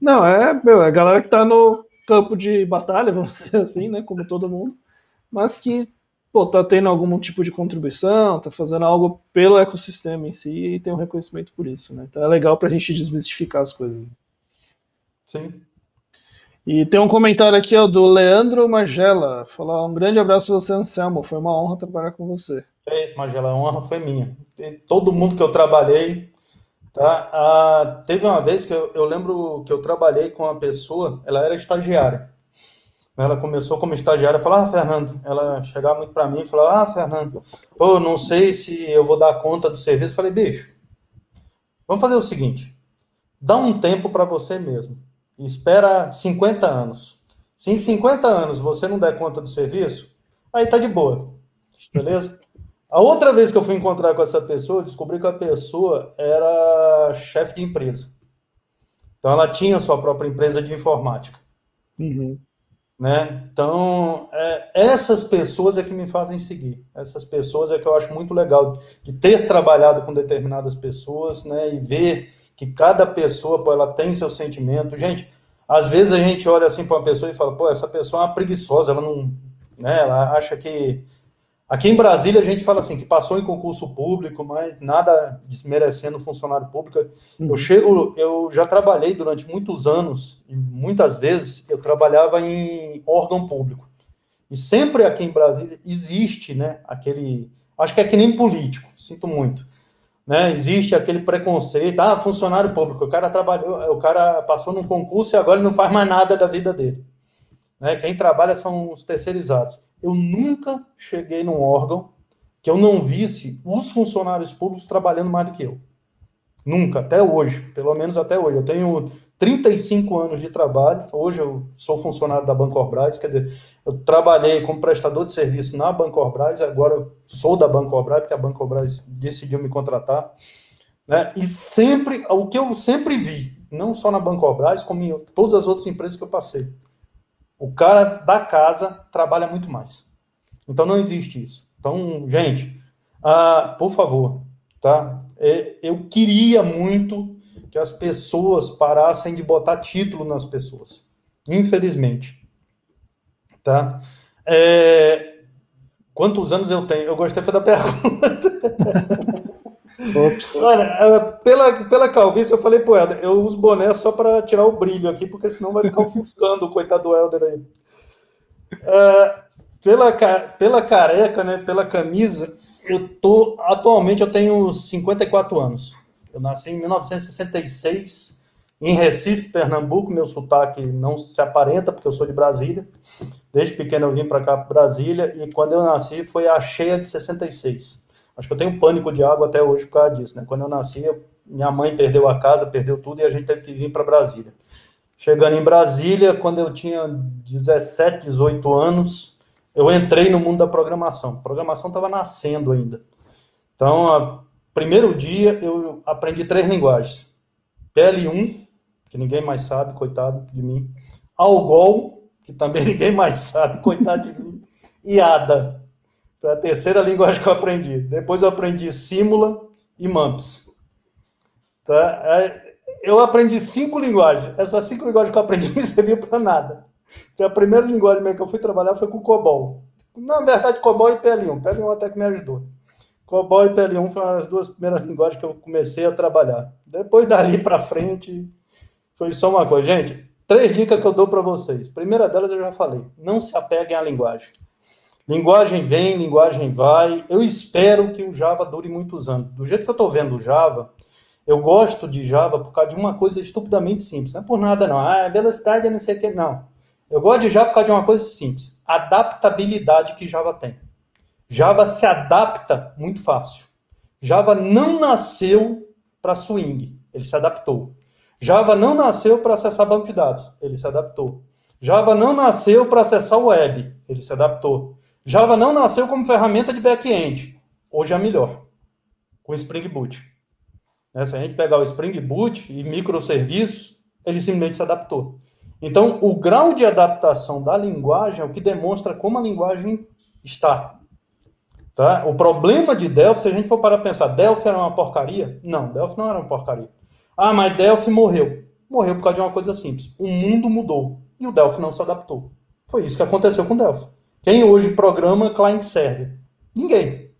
Não, é, meu, é a galera que está no campo de batalha, vamos dizer assim, né, como todo mundo, mas que pô, tá tendo algum tipo de contribuição, tá fazendo algo pelo ecossistema em si e tem um reconhecimento por isso, né? Então é legal pra gente desmistificar as coisas. Sim. E tem um comentário aqui ó, do Leandro Magela. Falar um grande abraço a você, Anselmo. Foi uma honra trabalhar com você. É isso, Magela. A honra foi minha. E todo mundo que eu trabalhei. Tá? Ah, teve uma vez que eu, eu lembro que eu trabalhei com uma pessoa, ela era estagiária. Ela começou como estagiária, falava, ah, Fernando, ela chegava muito para mim e falava, ah, Fernando, pô, não sei se eu vou dar conta do serviço. falei, bicho, vamos fazer o seguinte, dá um tempo para você mesmo, espera 50 anos. Se em 50 anos você não der conta do serviço, aí tá de boa, beleza? A outra vez que eu fui encontrar com essa pessoa, descobri que a pessoa era chefe de empresa. Então ela tinha sua própria empresa de informática. Uhum. Né? Então, é, essas pessoas é que me fazem seguir. Essas pessoas é que eu acho muito legal de ter trabalhado com determinadas pessoas, né? E ver que cada pessoa, pô, ela tem seu sentimento. Gente, às vezes a gente olha assim para uma pessoa e fala, pô, essa pessoa é uma preguiçosa, ela não, né? Ela acha que Aqui em Brasília a gente fala assim que passou em concurso público, mas nada desmerecendo funcionário público. Eu uhum. chego, eu já trabalhei durante muitos anos e muitas vezes eu trabalhava em órgão público. E sempre aqui em Brasília existe, né, aquele, acho que é que nem político, sinto muito, né? Existe aquele preconceito, ah, funcionário público, o cara trabalhou, o cara passou num concurso e agora ele não faz mais nada da vida dele. Né? Quem trabalha são os terceirizados eu nunca cheguei num órgão que eu não visse os funcionários públicos trabalhando mais do que eu. Nunca, até hoje, pelo menos até hoje. Eu tenho 35 anos de trabalho, hoje eu sou funcionário da Bancorbras, quer dizer, eu trabalhei como prestador de serviço na Bancorbras, agora eu sou da Bancorbras, porque a Bancorbras decidiu me contratar. Né? E sempre, o que eu sempre vi, não só na Bancorbras, como em todas as outras empresas que eu passei, o cara da casa trabalha muito mais. Então não existe isso. Então, gente, uh, por favor, tá? É, eu queria muito que as pessoas parassem de botar título nas pessoas. Infelizmente. Tá? É, quantos anos eu tenho? Eu gostei foi da pergunta. Olha, é, pela, pela calvície, eu falei pro Helder, eu uso boné só para tirar o brilho aqui, porque senão vai ficar ofuscando o coitado do Helder aí. É, pela, pela careca, né, pela camisa, eu tô, atualmente eu tenho 54 anos. Eu nasci em 1966, em Recife, Pernambuco, meu sotaque não se aparenta, porque eu sou de Brasília. Desde pequeno eu vim para cá, Brasília, e quando eu nasci foi a cheia de 66. Acho que eu tenho pânico de água até hoje por causa disso, né? Quando eu nasci, minha mãe perdeu a casa, perdeu tudo e a gente teve que vir para Brasília. Chegando em Brasília, quando eu tinha 17, 18 anos, eu entrei no mundo da programação. A programação estava nascendo ainda. Então, primeiro dia, eu aprendi três linguagens. PL1, que ninguém mais sabe, coitado de mim. Algol, que também ninguém mais sabe, coitado de mim. E ADA, foi a terceira linguagem que eu aprendi. Depois eu aprendi Simula e Mumps. Tá? É, eu aprendi cinco linguagens. Essas cinco linguagens que eu aprendi não serviu para nada. Então, a primeira linguagem que eu fui trabalhar foi com COBOL. Na verdade, COBOL e PL1. PL1 até que me ajudou. COBOL e PL1 foram as duas primeiras linguagens que eu comecei a trabalhar. Depois dali para frente, foi só uma coisa. Gente, três dicas que eu dou para vocês. primeira delas eu já falei. Não se apeguem à linguagem. Linguagem vem, linguagem vai. Eu espero que o Java dure muitos anos. Do jeito que eu estou vendo o Java, eu gosto de Java por causa de uma coisa estupidamente simples. Não é por nada, não. Ah, velocidade é não sei o que. Não. Eu gosto de Java por causa de uma coisa simples. Adaptabilidade que Java tem. Java se adapta muito fácil. Java não nasceu para swing. Ele se adaptou. Java não nasceu para acessar banco de dados. Ele se adaptou. Java não nasceu para acessar web. Ele se adaptou. Java não nasceu como ferramenta de back-end. Hoje é melhor, com Spring Boot. Né? Se a gente pegar o Spring Boot e microserviços, ele simplesmente se adaptou. Então, o grau de adaptação da linguagem é o que demonstra como a linguagem está. Tá? O problema de Delphi, se a gente for para pensar, Delphi era uma porcaria? Não, Delphi não era uma porcaria. Ah, mas Delphi morreu. Morreu por causa de uma coisa simples. O mundo mudou e o Delphi não se adaptou. Foi isso que aconteceu com Delphi. Quem hoje programa client-server? Ninguém.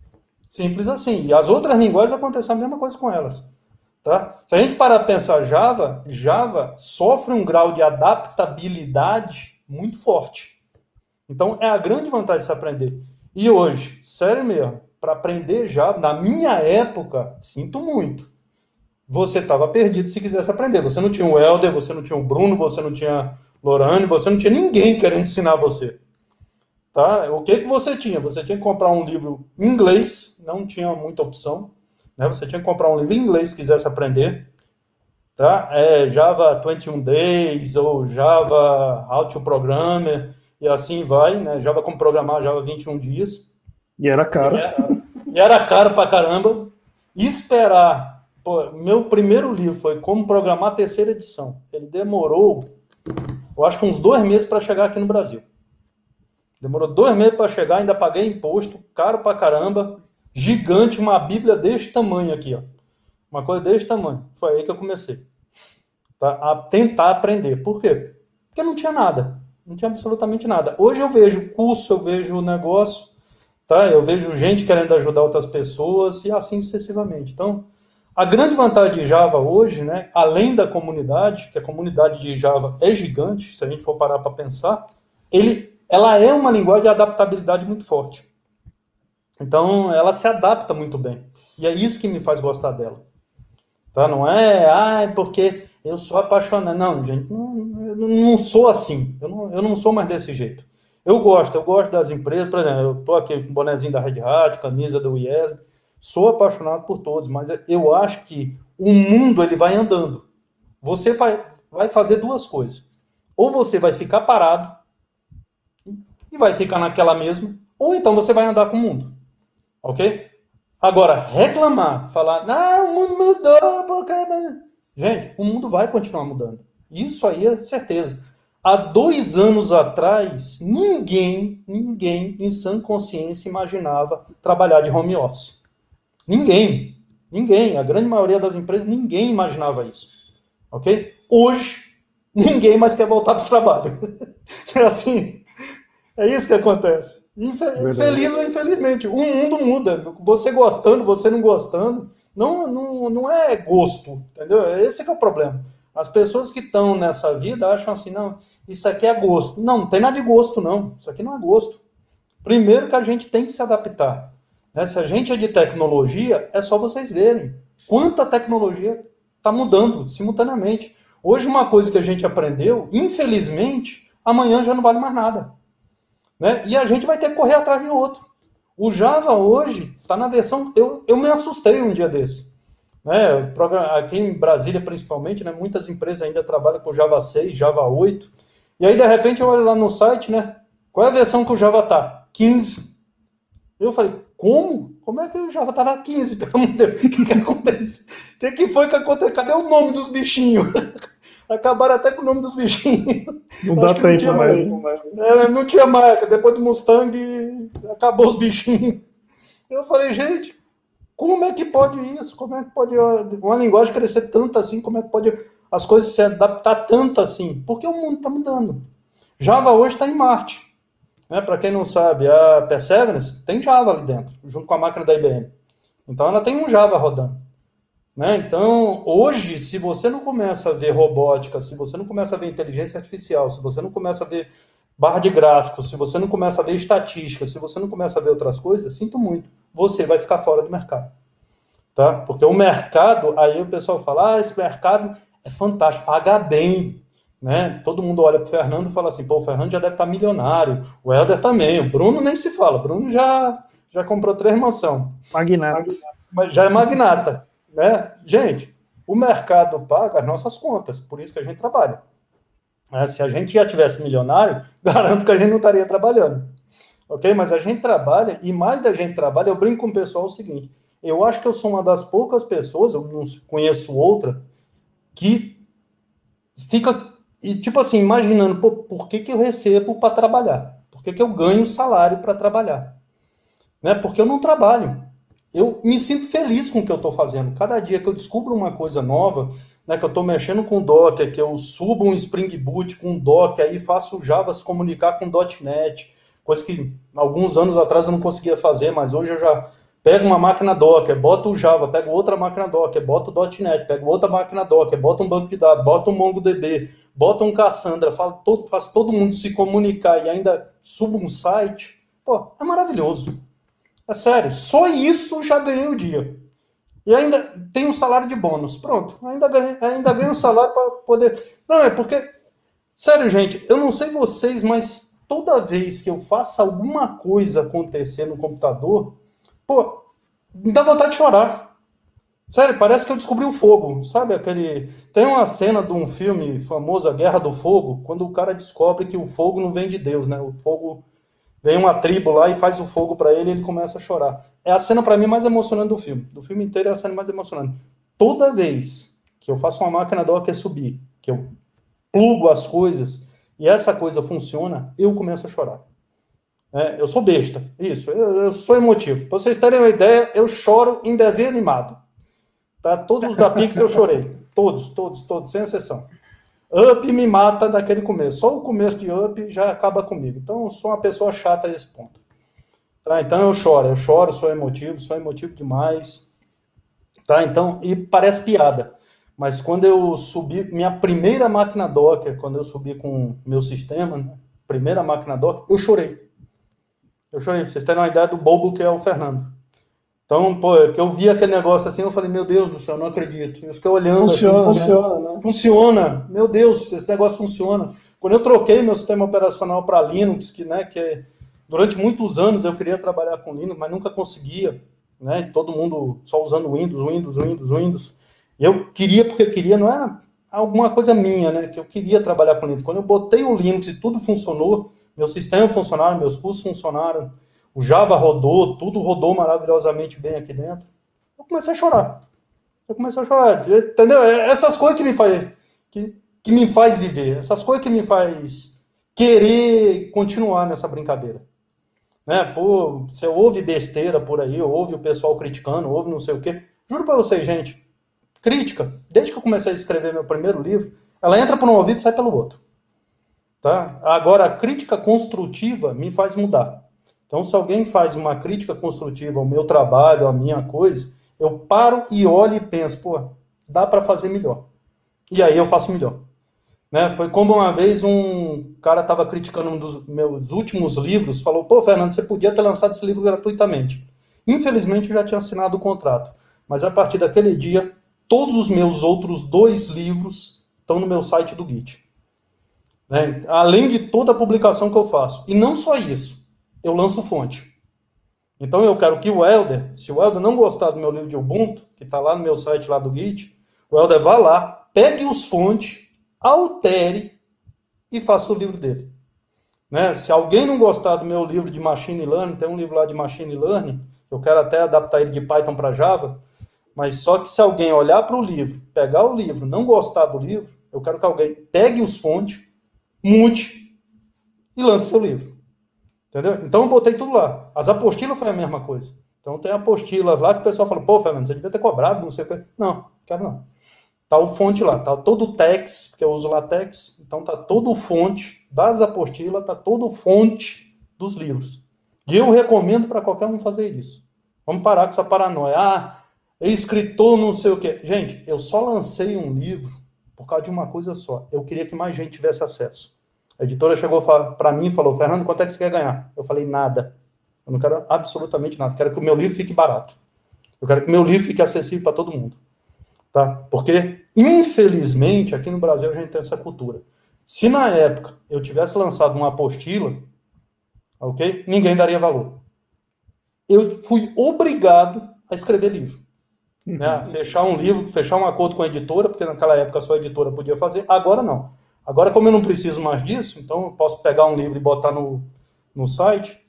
Simples assim. E as outras linguagens aconteceu a mesma coisa com elas. Tá? Se a gente parar para pensar Java, Java sofre um grau de adaptabilidade muito forte. Então é a grande vantagem de se aprender. E hoje, sério mesmo, para aprender Java, na minha época, sinto muito. Você estava perdido se quisesse aprender. Você não tinha o Helder, você não tinha o Bruno, você não tinha Lorane, você não tinha ninguém querendo ensinar você. Tá? O que, que você tinha? Você tinha que comprar um livro em inglês, não tinha muita opção. Né? Você tinha que comprar um livro em inglês se quisesse aprender. Tá? É, Java 21 Days ou Java How to Programmer e assim vai, né? Java como programar, Java 21 dias. E era caro. E era, e era caro pra caramba. Esperar. Pô, meu primeiro livro foi Como Programar a Terceira Edição. Ele demorou, eu acho que uns dois meses para chegar aqui no Brasil. Demorou dois meses para chegar, ainda paguei imposto, caro pra caramba, gigante, uma Bíblia deste tamanho aqui, ó. Uma coisa deste tamanho. Foi aí que eu comecei tá? a tentar aprender. Por quê? Porque não tinha nada. Não tinha absolutamente nada. Hoje eu vejo curso, eu vejo negócio, tá? Eu vejo gente querendo ajudar outras pessoas e assim sucessivamente. Então, a grande vantagem de Java hoje, né, além da comunidade, que a comunidade de Java é gigante, se a gente for parar para pensar, ele, ela é uma linguagem de adaptabilidade muito forte. Então, ela se adapta muito bem. E é isso que me faz gostar dela. Tá? Não é, ah, porque eu sou apaixonado. Não, gente, não, não sou assim. Eu não, eu não sou mais desse jeito. Eu gosto, eu gosto das empresas. Por exemplo, eu estou aqui com o bonezinho da Red Hat, camisa do IES. Sou apaixonado por todos, mas eu acho que o mundo ele vai andando. Você vai, vai fazer duas coisas. Ou você vai ficar parado e vai ficar naquela mesma, ou então você vai andar com o mundo. Ok? Agora, reclamar, falar, não, o mundo mudou, porque. Gente, o mundo vai continuar mudando. Isso aí é certeza. Há dois anos atrás, ninguém, ninguém em sã consciência imaginava trabalhar de home office. Ninguém. Ninguém. A grande maioria das empresas, ninguém imaginava isso. Ok? Hoje, ninguém mais quer voltar para o trabalho. É assim. É isso que acontece. Infeliz ou infelizmente. O mundo muda. Você gostando, você não gostando. Não, não, não é gosto, entendeu? Esse é o problema. As pessoas que estão nessa vida acham assim, não, isso aqui é gosto. Não, não tem nada de gosto, não. Isso aqui não é gosto. Primeiro que a gente tem que se adaptar. Né? Se a gente é de tecnologia, é só vocês verem quanta tecnologia está mudando simultaneamente. Hoje, uma coisa que a gente aprendeu, infelizmente, amanhã já não vale mais nada. Né? E a gente vai ter que correr atrás de outro. O Java hoje está na versão. Eu, eu me assustei um dia desse. Né? Aqui em Brasília, principalmente, né? muitas empresas ainda trabalham com Java 6, Java 8. E aí, de repente, eu olho lá no site, né? Qual é a versão que o Java tá? 15. Eu falei, como? Como é que o Java tá na 15? Pelo amor de Deus, o que, que acontece? O que, que foi que aconteceu? Cadê o nome dos bichinhos? Acabaram até com o nome dos bichinhos. Não dá tempo não mais. mais. É, não tinha marca. Depois do Mustang, acabou os bichinhos. Eu falei, gente, como é que pode isso? Como é que pode uma linguagem crescer tanto assim? Como é que pode as coisas se adaptar tanto assim? Porque o mundo está mudando. Java hoje está em Marte. Né? Para quem não sabe, a Perseverance tem Java ali dentro, junto com a máquina da IBM. Então ela tem um Java rodando. Né? Então, hoje, se você não começa a ver robótica, se você não começa a ver inteligência artificial, se você não começa a ver barra de gráficos, se você não começa a ver estatística, se você não começa a ver outras coisas, sinto muito, você vai ficar fora do mercado. Tá? Porque o mercado, aí o pessoal fala, ah, esse mercado é fantástico, paga bem. Né? Todo mundo olha para o Fernando e fala assim, pô, o Fernando já deve estar milionário, o Helder também, o Bruno nem se fala, o Bruno já, já comprou três mansão. Magnata. Mas já é magnata. Né? Gente, o mercado paga as nossas contas, por isso que a gente trabalha. É, se a gente já tivesse milionário, garanto que a gente não estaria trabalhando. Ok? Mas a gente trabalha, e mais da gente trabalha, eu brinco com o pessoal o seguinte: eu acho que eu sou uma das poucas pessoas, eu não conheço outra, que fica, e tipo assim, imaginando, pô, por que, que eu recebo para trabalhar? Por que, que eu ganho salário para trabalhar? Né? Porque eu não trabalho eu me sinto feliz com o que eu estou fazendo. Cada dia que eu descubro uma coisa nova, né, que eu estou mexendo com Docker, que eu subo um Spring Boot com Docker, aí faço o Java se comunicar com .NET, coisa que alguns anos atrás eu não conseguia fazer, mas hoje eu já pego uma máquina Docker, boto o Java, pego outra máquina Docker, boto o .NET, pego outra máquina Docker, boto um banco de dados, boto um MongoDB, boto um Cassandra, faço todo, faço todo mundo se comunicar e ainda subo um site. Pô, é maravilhoso. É sério, só isso já ganhei o dia. E ainda tem um salário de bônus. Pronto, ainda ganhei, ainda um salário para poder. Não, é porque Sério, gente, eu não sei vocês, mas toda vez que eu faço alguma coisa acontecer no computador, pô, me dá vontade de chorar. Sério, parece que eu descobri o fogo, sabe? Aquele. Tem uma cena de um filme famoso, A Guerra do Fogo, quando o cara descobre que o fogo não vem de Deus, né? O fogo vem uma tribo lá e faz o fogo para ele e ele começa a chorar. É a cena para mim mais emocionante do filme. Do filme inteiro é a cena mais emocionante. Toda vez que eu faço uma máquina docker subir, que eu plugo as coisas e essa coisa funciona, eu começo a chorar. É, eu sou besta, isso, eu, eu sou emotivo. Para vocês terem uma ideia, eu choro em desenho animado. Tá? Todos os da Pix eu chorei. Todos, todos, todos, sem exceção. Up me mata daquele começo. Só o começo de Up já acaba comigo. Então eu sou uma pessoa chata a esse ponto. Tá? Então eu choro, eu choro, sou emotivo, sou emotivo demais. Tá? Então, e parece piada. Mas quando eu subi, minha primeira máquina Docker, quando eu subi com meu sistema, né? primeira máquina Docker, eu chorei. Eu chorei, pra vocês terem uma ideia do bobo que é o Fernando. Então, pô, que eu vi aquele negócio assim, eu falei, meu Deus do céu, não acredito. Eu fiquei olhando. Funciona, assim, funciona, né? Funciona, meu Deus, esse negócio funciona. Quando eu troquei meu sistema operacional para Linux, que, né, que é, durante muitos anos eu queria trabalhar com Linux, mas nunca conseguia, né? Todo mundo só usando Windows, Windows, Windows, Windows. E eu queria porque queria, não era alguma coisa minha, né? Que eu queria trabalhar com Linux. Quando eu botei o Linux e tudo funcionou, meu sistema funcionaram, meus cursos funcionaram, o Java rodou, tudo rodou maravilhosamente bem aqui dentro. Eu comecei a chorar. Eu comecei a chorar, entendeu? É essas coisas que me faz que, que me faz viver, essas coisas que me faz querer continuar nessa brincadeira. Né? Pô, você ouve besteira por aí, ouve o pessoal criticando, ouve não sei o quê. Juro para vocês, gente, crítica, desde que eu comecei a escrever meu primeiro livro, ela entra por um ouvido e sai pelo outro. Tá? Agora, a crítica construtiva me faz mudar. Então, se alguém faz uma crítica construtiva ao meu trabalho, à minha coisa, eu paro e olho e penso, pô, dá para fazer melhor. E aí eu faço melhor. Né? Foi como uma vez um cara estava criticando um dos meus últimos livros, falou, pô, Fernando, você podia ter lançado esse livro gratuitamente. Infelizmente, eu já tinha assinado o contrato. Mas a partir daquele dia, todos os meus outros dois livros estão no meu site do Git. Né? Além de toda a publicação que eu faço. E não só isso eu lanço fonte. Então eu quero que o Helder, se o Helder não gostar do meu livro de Ubuntu, que está lá no meu site lá do Git, o Helder vá lá, pegue os fontes, altere e faça o livro dele. Né? Se alguém não gostar do meu livro de Machine Learning, tem um livro lá de Machine Learning, eu quero até adaptar ele de Python para Java, mas só que se alguém olhar para o livro, pegar o livro, não gostar do livro, eu quero que alguém pegue os fontes, mute e lance seu livro. Entendeu? Então eu botei tudo lá. As apostilas foi a mesma coisa. Então tem apostilas lá que o pessoal fala, pô, Fernando, você devia ter cobrado, não sei o que. Não, quero não. Tá o fonte lá, tá todo o text, porque eu uso latex, então tá todo o fonte das apostilas, tá todo o fonte dos livros. E eu recomendo para qualquer um fazer isso. Vamos parar com essa paranoia. Ah, escritor não sei o que. Gente, eu só lancei um livro por causa de uma coisa só. Eu queria que mais gente tivesse acesso. A editora chegou para mim e falou: Fernando, quanto é que você quer ganhar? Eu falei: nada. Eu não quero absolutamente nada. Quero que o meu livro fique barato. Eu quero que o meu livro fique acessível para todo mundo. Tá? Porque, infelizmente, aqui no Brasil a gente tem essa cultura. Se na época eu tivesse lançado uma apostila, ok? Ninguém daria valor. Eu fui obrigado a escrever livro. Né? Uhum. Fechar um livro, fechar um acordo com a editora, porque naquela época só a editora podia fazer, agora não. Agora, como eu não preciso mais disso, então eu posso pegar um livro e botar no, no site,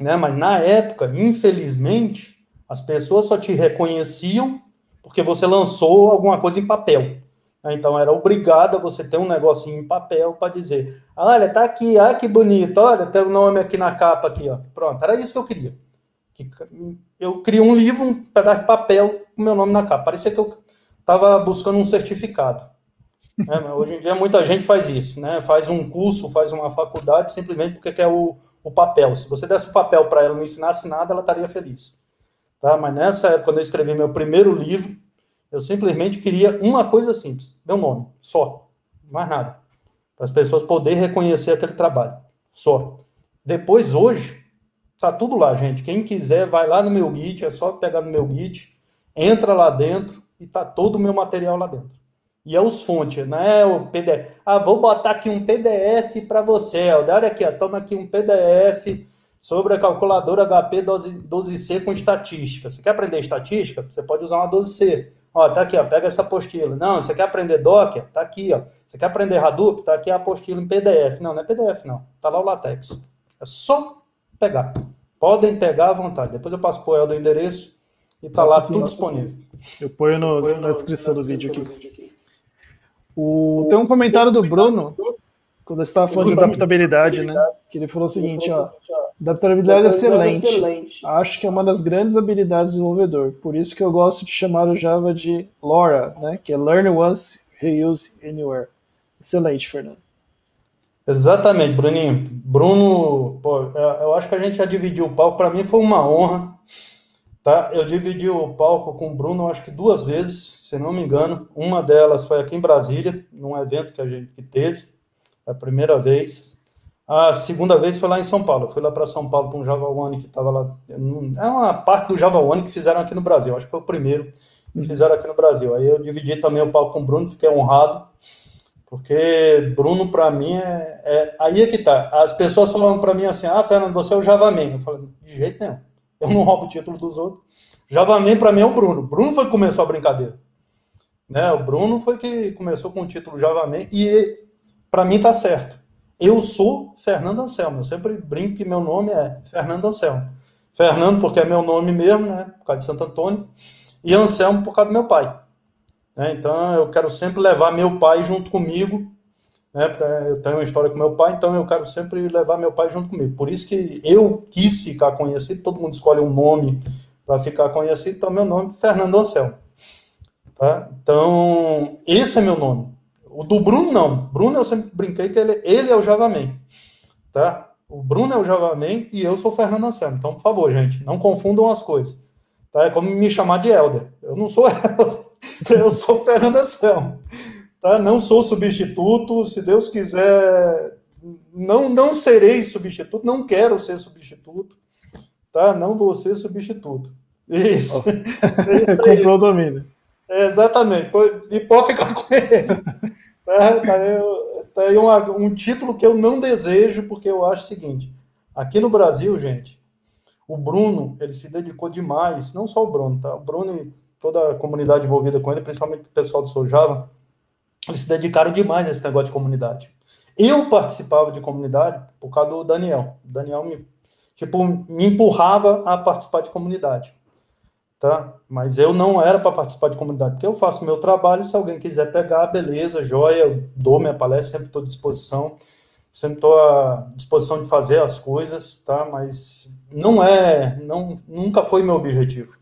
né? Mas na época, infelizmente, as pessoas só te reconheciam porque você lançou alguma coisa em papel. Então era obrigado a você ter um negocinho em papel para dizer: olha, tá aqui, olha que bonito, olha, tem o nome aqui na capa aqui, ó. Pronto, era isso que eu queria. Eu criei um livro, um pedaço de papel com meu nome na capa. Parecia que eu estava buscando um certificado. Né? Hoje em dia muita gente faz isso, né? Faz um curso, faz uma faculdade simplesmente porque quer o, o papel. Se você desse o papel para ela não ensinasse nada, ela estaria feliz. Tá? Mas nessa época, quando eu escrevi meu primeiro livro, eu simplesmente queria uma coisa simples, meu nome, só, mais nada, para as pessoas poderem reconhecer aquele trabalho, só. Depois, hoje, tá tudo lá, gente. Quem quiser, vai lá no meu Git, é só pegar no meu Git, entra lá dentro e tá todo o meu material lá dentro. E é os fontes, não é o PDF. Ah, vou botar aqui um PDF para você, Helder. Olha aqui, ó, toma aqui um PDF sobre a calculadora HP 12, 12C com estatística. Você quer aprender estatística? Você pode usar uma 12C. Ó, tá aqui, ó, pega essa apostila. Não, você quer aprender Docker? Tá aqui, ó. Você quer aprender Hadoop? Tá aqui a apostila em PDF. Não, não é PDF, não. Tá lá o LaTeX. É só pegar. Podem pegar à vontade. Depois eu passo pro Helder o endereço e tá lá tudo disponível. Eu ponho, no, eu ponho na, descrição do vídeo aqui. O, tem um comentário do Bruno, quando eu estava falando de adaptabilidade, né? Que ele falou o seguinte, ó. Adaptabilidade é excelente. excelente. Acho que é uma das grandes habilidades do desenvolvedor. Por isso que eu gosto de chamar o Java de LoRa, né? Que é Learn Once, Reuse Anywhere. Excelente, Fernando. Exatamente, Bruninho. Bruno, pô, eu acho que a gente já dividiu o palco. Para mim foi uma honra. Tá? Eu dividi o palco com o Bruno, acho que duas vezes, se não me engano. Uma delas foi aqui em Brasília, num evento que a gente que teve, a primeira vez. A segunda vez foi lá em São Paulo. Eu fui lá para São Paulo para um Java One que estava lá. É uma parte do Java One que fizeram aqui no Brasil. Acho que foi o primeiro que fizeram aqui no Brasil. Aí eu dividi também o palco com o Bruno, fiquei honrado. Porque Bruno, para mim, é, é, Aí é que tá. As pessoas falavam para mim assim: ah, Fernando, você é o Java Man. Eu falei: de jeito nenhum. Eu não roubo o título dos outros. Java Man, para mim, é o Bruno. Bruno foi que começou a brincadeira. Né? O Bruno foi que começou com o título Java Man. E para mim tá certo. Eu sou Fernando Anselmo. Eu sempre brinco que meu nome é Fernando Anselmo. Fernando, porque é meu nome mesmo, né? Por causa de Santo Antônio. E Anselmo, por causa do meu pai. Né? Então, eu quero sempre levar meu pai junto comigo. Né? Eu tenho uma história com meu pai, então eu quero sempre levar meu pai junto comigo. Por isso que eu quis ficar conhecido. Todo mundo escolhe um nome para ficar conhecido. Então, meu nome é Fernando Anselmo. Tá? Então, esse é meu nome. O do Bruno, não. Bruno, eu sempre brinquei que ele, ele é o Javaman. Tá? O Bruno é o Javaman e eu sou o Fernando Anselmo. Então, por favor, gente, não confundam as coisas. Tá? É como me chamar de Helder. Eu não sou Helder. Eu sou Fernando Anselmo. Tá? Não sou substituto. Se Deus quiser, não, não serei substituto. Não quero ser substituto. Tá? Não vou ser substituto. Isso. Comprou o domínio. É, exatamente. E pode ficar com ele. Tá, tá, tá aí uma, um título que eu não desejo, porque eu acho o seguinte: aqui no Brasil, gente, o Bruno, ele se dedicou demais, não só o Bruno, tá? O Bruno e toda a comunidade envolvida com ele, principalmente o pessoal do Sojava, eles se dedicaram demais a esse negócio de comunidade. Eu participava de comunidade por causa do Daniel. O Daniel me, tipo, me empurrava a participar de comunidade tá? Mas eu não era para participar de comunidade, porque eu faço meu trabalho, se alguém quiser pegar, beleza, joia, eu dou minha palestra, sempre estou à disposição, sempre estou à disposição de fazer as coisas, tá? Mas não é, não, nunca foi meu objetivo,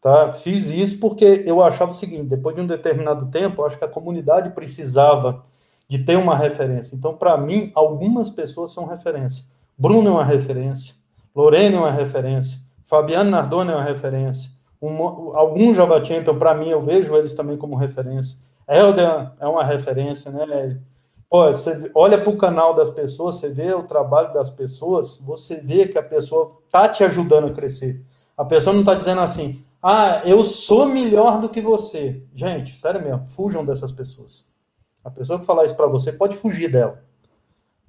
tá? Fiz isso porque eu achava o seguinte, depois de um determinado tempo, acho que a comunidade precisava de ter uma referência. Então, para mim, algumas pessoas são referência. Bruno é uma referência, Lorena é uma referência, Fabiano Nardoni é uma referência. Um, alguns Java Champion, para mim, eu vejo eles também como referência. Helder é uma referência, né? Pô, você olha para o canal das pessoas, você vê o trabalho das pessoas, você vê que a pessoa tá te ajudando a crescer. A pessoa não está dizendo assim, ah, eu sou melhor do que você. Gente, sério mesmo, fujam dessas pessoas. A pessoa que falar isso para você pode fugir dela.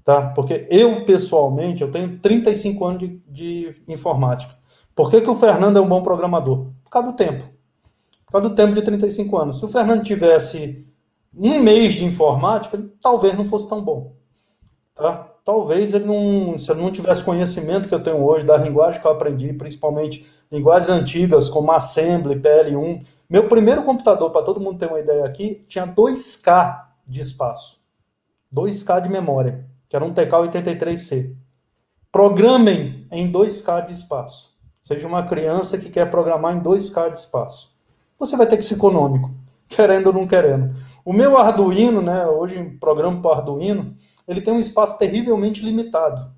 Tá? Porque eu, pessoalmente, eu tenho 35 anos de, de informática. Por que, que o Fernando é um bom programador? Por causa do tempo. Por causa do tempo de 35 anos. Se o Fernando tivesse um mês de informática, talvez não fosse tão bom. Tá? Talvez ele não, se ele não tivesse conhecimento que eu tenho hoje da linguagem que eu aprendi, principalmente linguagens antigas como Assembly, PL1. Meu primeiro computador, para todo mundo ter uma ideia aqui, tinha 2K de espaço. 2K de memória, que era um TK83C. Programem em 2K de espaço seja uma criança que quer programar em 2K de espaço. Você vai ter que ser econômico, querendo ou não querendo. O meu Arduino, né, hoje programa para Arduino, ele tem um espaço terrivelmente limitado.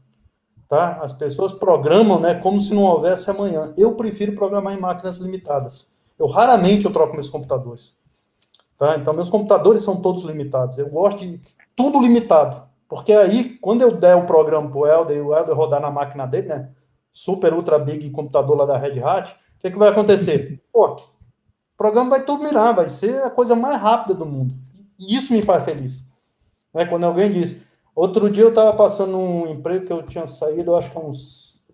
Tá? As pessoas programam né, como se não houvesse amanhã. Eu prefiro programar em máquinas limitadas. Eu raramente eu troco meus computadores. Tá? Então, meus computadores são todos limitados. Eu gosto de tudo limitado. Porque aí, quando eu der o programa para o Helder e o Helder rodar na máquina dele, né, super ultra big computador lá da Red Hat, o que, que vai acontecer? Pô, programa vai turminar, vai ser a coisa mais rápida do mundo. E isso me faz feliz. Né? Quando alguém diz. Outro dia eu estava passando um emprego que eu tinha saído, eu acho que há uns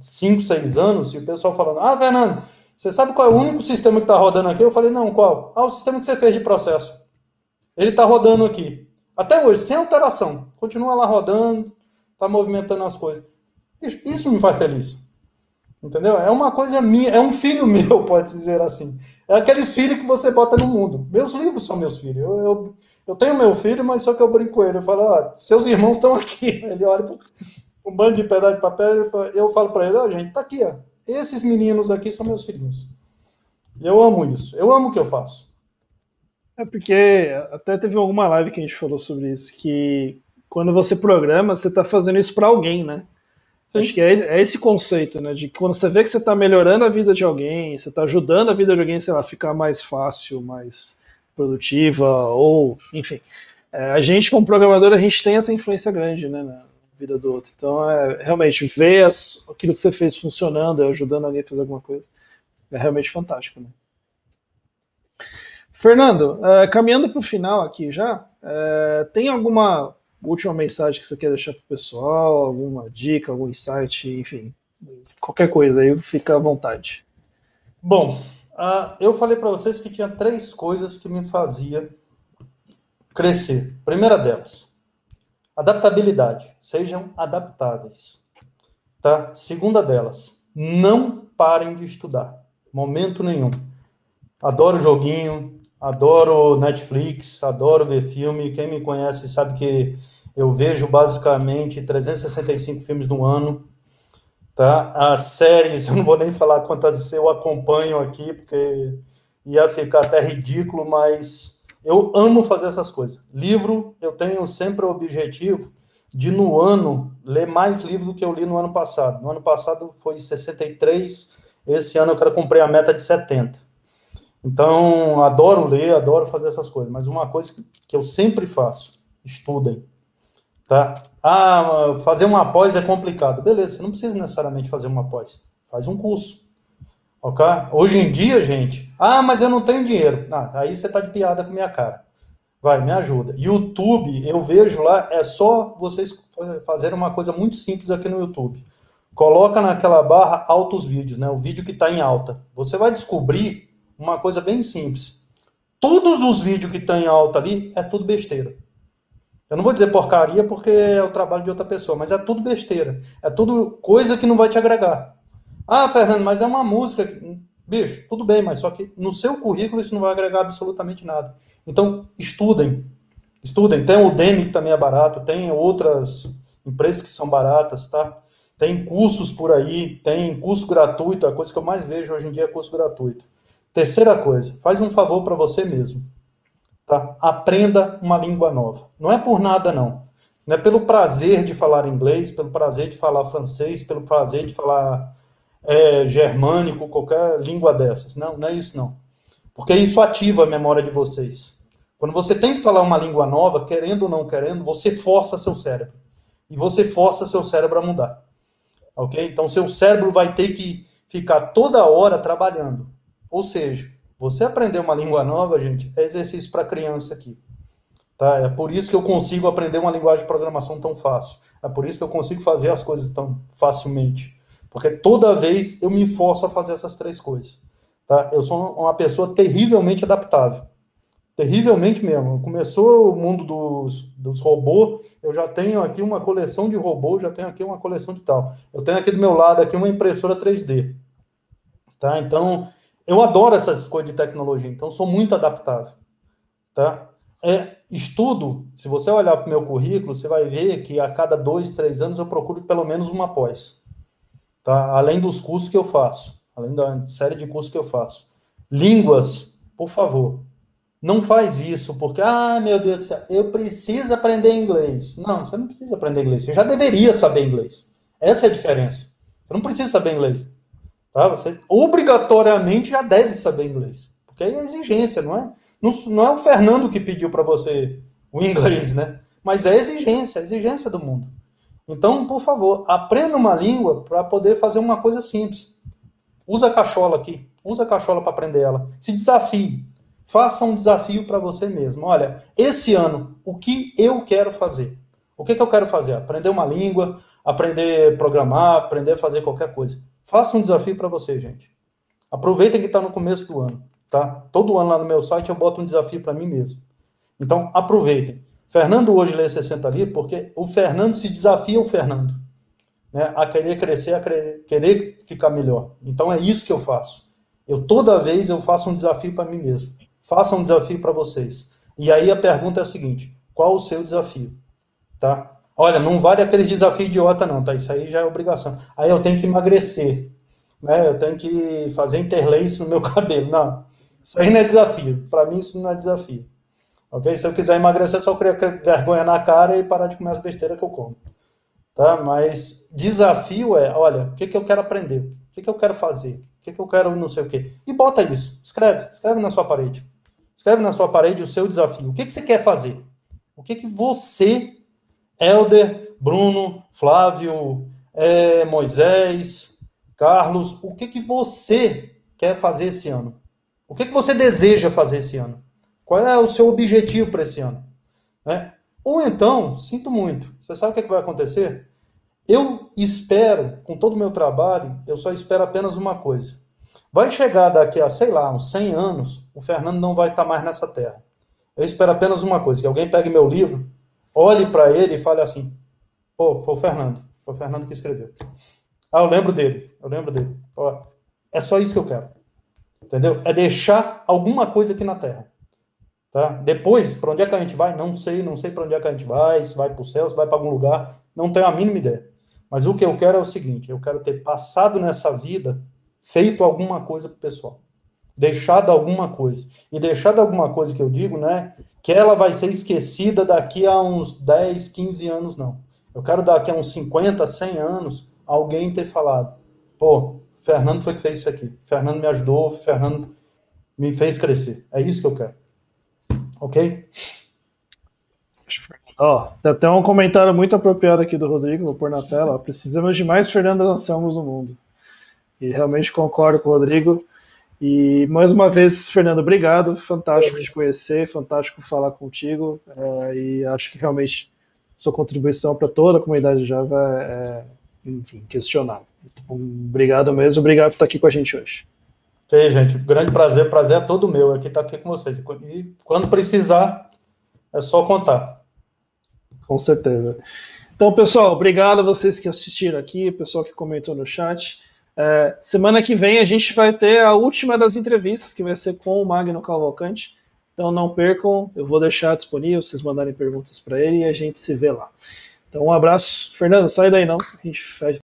5, 6 anos, e o pessoal falando: Ah, Fernando, você sabe qual é o único sistema que está rodando aqui? Eu falei: Não, qual? Ah, o sistema que você fez de processo. Ele está rodando aqui. Até hoje, sem alteração. Continua lá rodando, está movimentando as coisas. Isso, isso me faz feliz. Entendeu? É uma coisa minha, é um filho meu, pode dizer assim. É aqueles filhos que você bota no mundo. Meus livros são meus filhos. Eu, eu, eu tenho meu filho, mas só que eu brinco com ele. Eu falo, ó, seus irmãos estão aqui. Ele olha para um bando de pedaço de papel eu falo para ele, ó, gente, tá aqui, ó. Esses meninos aqui são meus filhinhos. E eu amo isso. Eu amo o que eu faço. É porque até teve alguma live que a gente falou sobre isso, que quando você programa, você está fazendo isso para alguém, né? Sim. Acho que é, é, esse conceito, né? De que quando você vê que você está melhorando a vida de alguém, você está ajudando a vida de alguém, sei lá, ficar mais fácil, mais produtiva, ou, enfim. É, a gente, como programador, a gente tem essa influência grande, né? Na vida do outro. Então, é, realmente, ver as, aquilo que você fez funcionando, ajudando alguém a fazer alguma coisa, é realmente fantástico, né? Fernando, é, caminhando para o final aqui já, é, tem alguma última mensagem que você quer deixar para o pessoal, alguma dica, algum insight, enfim, qualquer coisa aí, fica à vontade. Bom, uh, eu falei para vocês que tinha três coisas que me fazia crescer. Primeira delas, adaptabilidade. Sejam adaptáveis. Tá? Segunda delas, não parem de estudar. Momento nenhum. Adoro joguinho, adoro Netflix, adoro ver filme. Quem me conhece sabe que eu vejo basicamente 365 filmes no ano. Tá? As séries, eu não vou nem falar quantas eu acompanho aqui, porque ia ficar até ridículo, mas eu amo fazer essas coisas. Livro, eu tenho sempre o objetivo de, no ano, ler mais livro do que eu li no ano passado. No ano passado foi 63, esse ano eu quero cumprir a meta de 70. Então, adoro ler, adoro fazer essas coisas, mas uma coisa que eu sempre faço, estudem. Tá? Ah, fazer uma pós é complicado. Beleza, você não precisa necessariamente fazer uma pós. Faz um curso. Ok? Hoje em dia, gente, ah, mas eu não tenho dinheiro. Ah, aí você tá de piada com minha cara. Vai, me ajuda. YouTube, eu vejo lá, é só vocês fazerem uma coisa muito simples aqui no YouTube. Coloca naquela barra altos vídeos, né? O vídeo que está em alta. Você vai descobrir uma coisa bem simples. Todos os vídeos que estão tá em alta ali é tudo besteira. Eu não vou dizer porcaria porque é o trabalho de outra pessoa, mas é tudo besteira. É tudo coisa que não vai te agregar. Ah, Fernando, mas é uma música. Bicho, tudo bem, mas só que no seu currículo isso não vai agregar absolutamente nada. Então, estudem. Estudem. Tem o Udemy que também é barato, tem outras empresas que são baratas, tá? Tem cursos por aí, tem curso gratuito, a coisa que eu mais vejo hoje em dia é curso gratuito. Terceira coisa, faz um favor para você mesmo. Tá? Aprenda uma língua nova. Não é por nada, não. Não é pelo prazer de falar inglês, pelo prazer de falar francês, pelo prazer de falar é, germânico, qualquer língua dessas. Não, não é isso, não. Porque isso ativa a memória de vocês. Quando você tem que falar uma língua nova, querendo ou não querendo, você força seu cérebro. E você força seu cérebro a mudar. Ok? Então, seu cérebro vai ter que ficar toda hora trabalhando. Ou seja, você aprender uma língua nova, gente, é exercício para criança aqui. Tá? É por isso que eu consigo aprender uma linguagem de programação tão fácil. É por isso que eu consigo fazer as coisas tão facilmente. Porque toda vez eu me forço a fazer essas três coisas. Tá? Eu sou uma pessoa terrivelmente adaptável. Terrivelmente mesmo. Começou o mundo dos, dos robôs, eu já tenho aqui uma coleção de robôs, já tenho aqui uma coleção de tal. Eu tenho aqui do meu lado aqui uma impressora 3D. Tá? Então, eu adoro essas coisas de tecnologia, então sou muito adaptável. Tá? É, estudo, se você olhar para o meu currículo, você vai ver que a cada dois, três anos eu procuro pelo menos uma pós. Tá? Além dos cursos que eu faço, além da série de cursos que eu faço. Línguas, por favor, não faz isso porque, ah, meu Deus do céu, eu preciso aprender inglês. Não, você não precisa aprender inglês. Você já deveria saber inglês. Essa é a diferença. Você não precisa saber inglês. Tá? Você obrigatoriamente já deve saber inglês. Porque é exigência, não é? Não, não é o Fernando que pediu para você o inglês, né? Mas é exigência, é exigência do mundo. Então, por favor, aprenda uma língua para poder fazer uma coisa simples. Usa a cachola aqui. Usa a cachola para aprender ela. Se desafie. Faça um desafio para você mesmo. Olha, esse ano, o que eu quero fazer? O que, que eu quero fazer? Aprender uma língua, aprender a programar, aprender a fazer qualquer coisa. Faça um desafio para você, gente. Aproveitem que está no começo do ano, tá? Todo ano lá no meu site eu boto um desafio para mim mesmo. Então, aproveitem. Fernando hoje lê 60 livros porque o Fernando se desafia o Fernando. Né, a querer crescer, a querer ficar melhor. Então é isso que eu faço. Eu toda vez eu faço um desafio para mim mesmo. Faça um desafio para vocês. E aí a pergunta é a seguinte: qual o seu desafio? Tá? Olha, não vale aquele desafio idiota não, tá? Isso aí já é obrigação. Aí eu tenho que emagrecer, né? Eu tenho que fazer interlace no meu cabelo. Não. Isso aí não é desafio. Para mim isso não é desafio. Ok? Se eu quiser emagrecer, é só criar vergonha na cara e parar de comer as besteiras que eu como. Tá? Mas desafio é, olha, o que, que eu quero aprender? O que, que eu quero fazer? O que, que eu quero não sei o quê? E bota isso. Escreve. Escreve na sua parede. Escreve na sua parede o seu desafio. O que, que você quer fazer? O que, que você, Helder, Bruno, Flávio, é, Moisés, Carlos, o que, que você quer fazer esse ano? O que, que você deseja fazer esse ano? Qual é o seu objetivo para esse ano? Né? Ou então, sinto muito, você sabe o que, é que vai acontecer? Eu espero, com todo o meu trabalho, eu só espero apenas uma coisa. Vai chegar daqui a, sei lá, uns 100 anos, o Fernando não vai estar mais nessa terra. Eu espero apenas uma coisa, que alguém pegue meu livro, olhe para ele e fale assim, pô, foi o Fernando, foi o Fernando que escreveu. Ah, eu lembro dele, eu lembro dele. Ó, é só isso que eu quero. Entendeu? É deixar alguma coisa aqui na Terra. Tá? Depois, para onde é que a gente vai? Não sei, não sei para onde é que a gente vai, se vai para o céu, se vai para algum lugar, não tenho a mínima ideia. Mas o que eu quero é o seguinte: eu quero ter passado nessa vida, feito alguma coisa para o pessoal, deixado alguma coisa. E deixado alguma coisa que eu digo, né? Que ela vai ser esquecida daqui a uns 10, 15 anos, não. Eu quero daqui a uns 50, 100 anos, alguém ter falado: pô, Fernando foi que fez isso aqui. Fernando me ajudou, Fernando me fez crescer. É isso que eu quero. Ok? Ó, tem até um comentário muito apropriado aqui do Rodrigo, vou pôr na tela. Precisamos de mais Fernando Anselmos no mundo. E realmente concordo com o Rodrigo. E mais uma vez, Fernando, obrigado. Fantástico te conhecer, fantástico falar contigo. É, e acho que realmente sua contribuição para toda a comunidade Java é, enfim, questionável. Então, obrigado mesmo, obrigado por estar aqui com a gente hoje. Tem, gente. Grande prazer, prazer é todo meu aqui estar aqui com vocês. E quando precisar, é só contar. Com certeza. Então, pessoal, obrigado a vocês que assistiram aqui, pessoal que comentou no chat. É, semana que vem a gente vai ter a última das entrevistas, que vai ser com o Magno Cavalcante. Então não percam, eu vou deixar disponível, vocês mandarem perguntas para ele e a gente se vê lá. Então um abraço. Fernando, sai daí não, a gente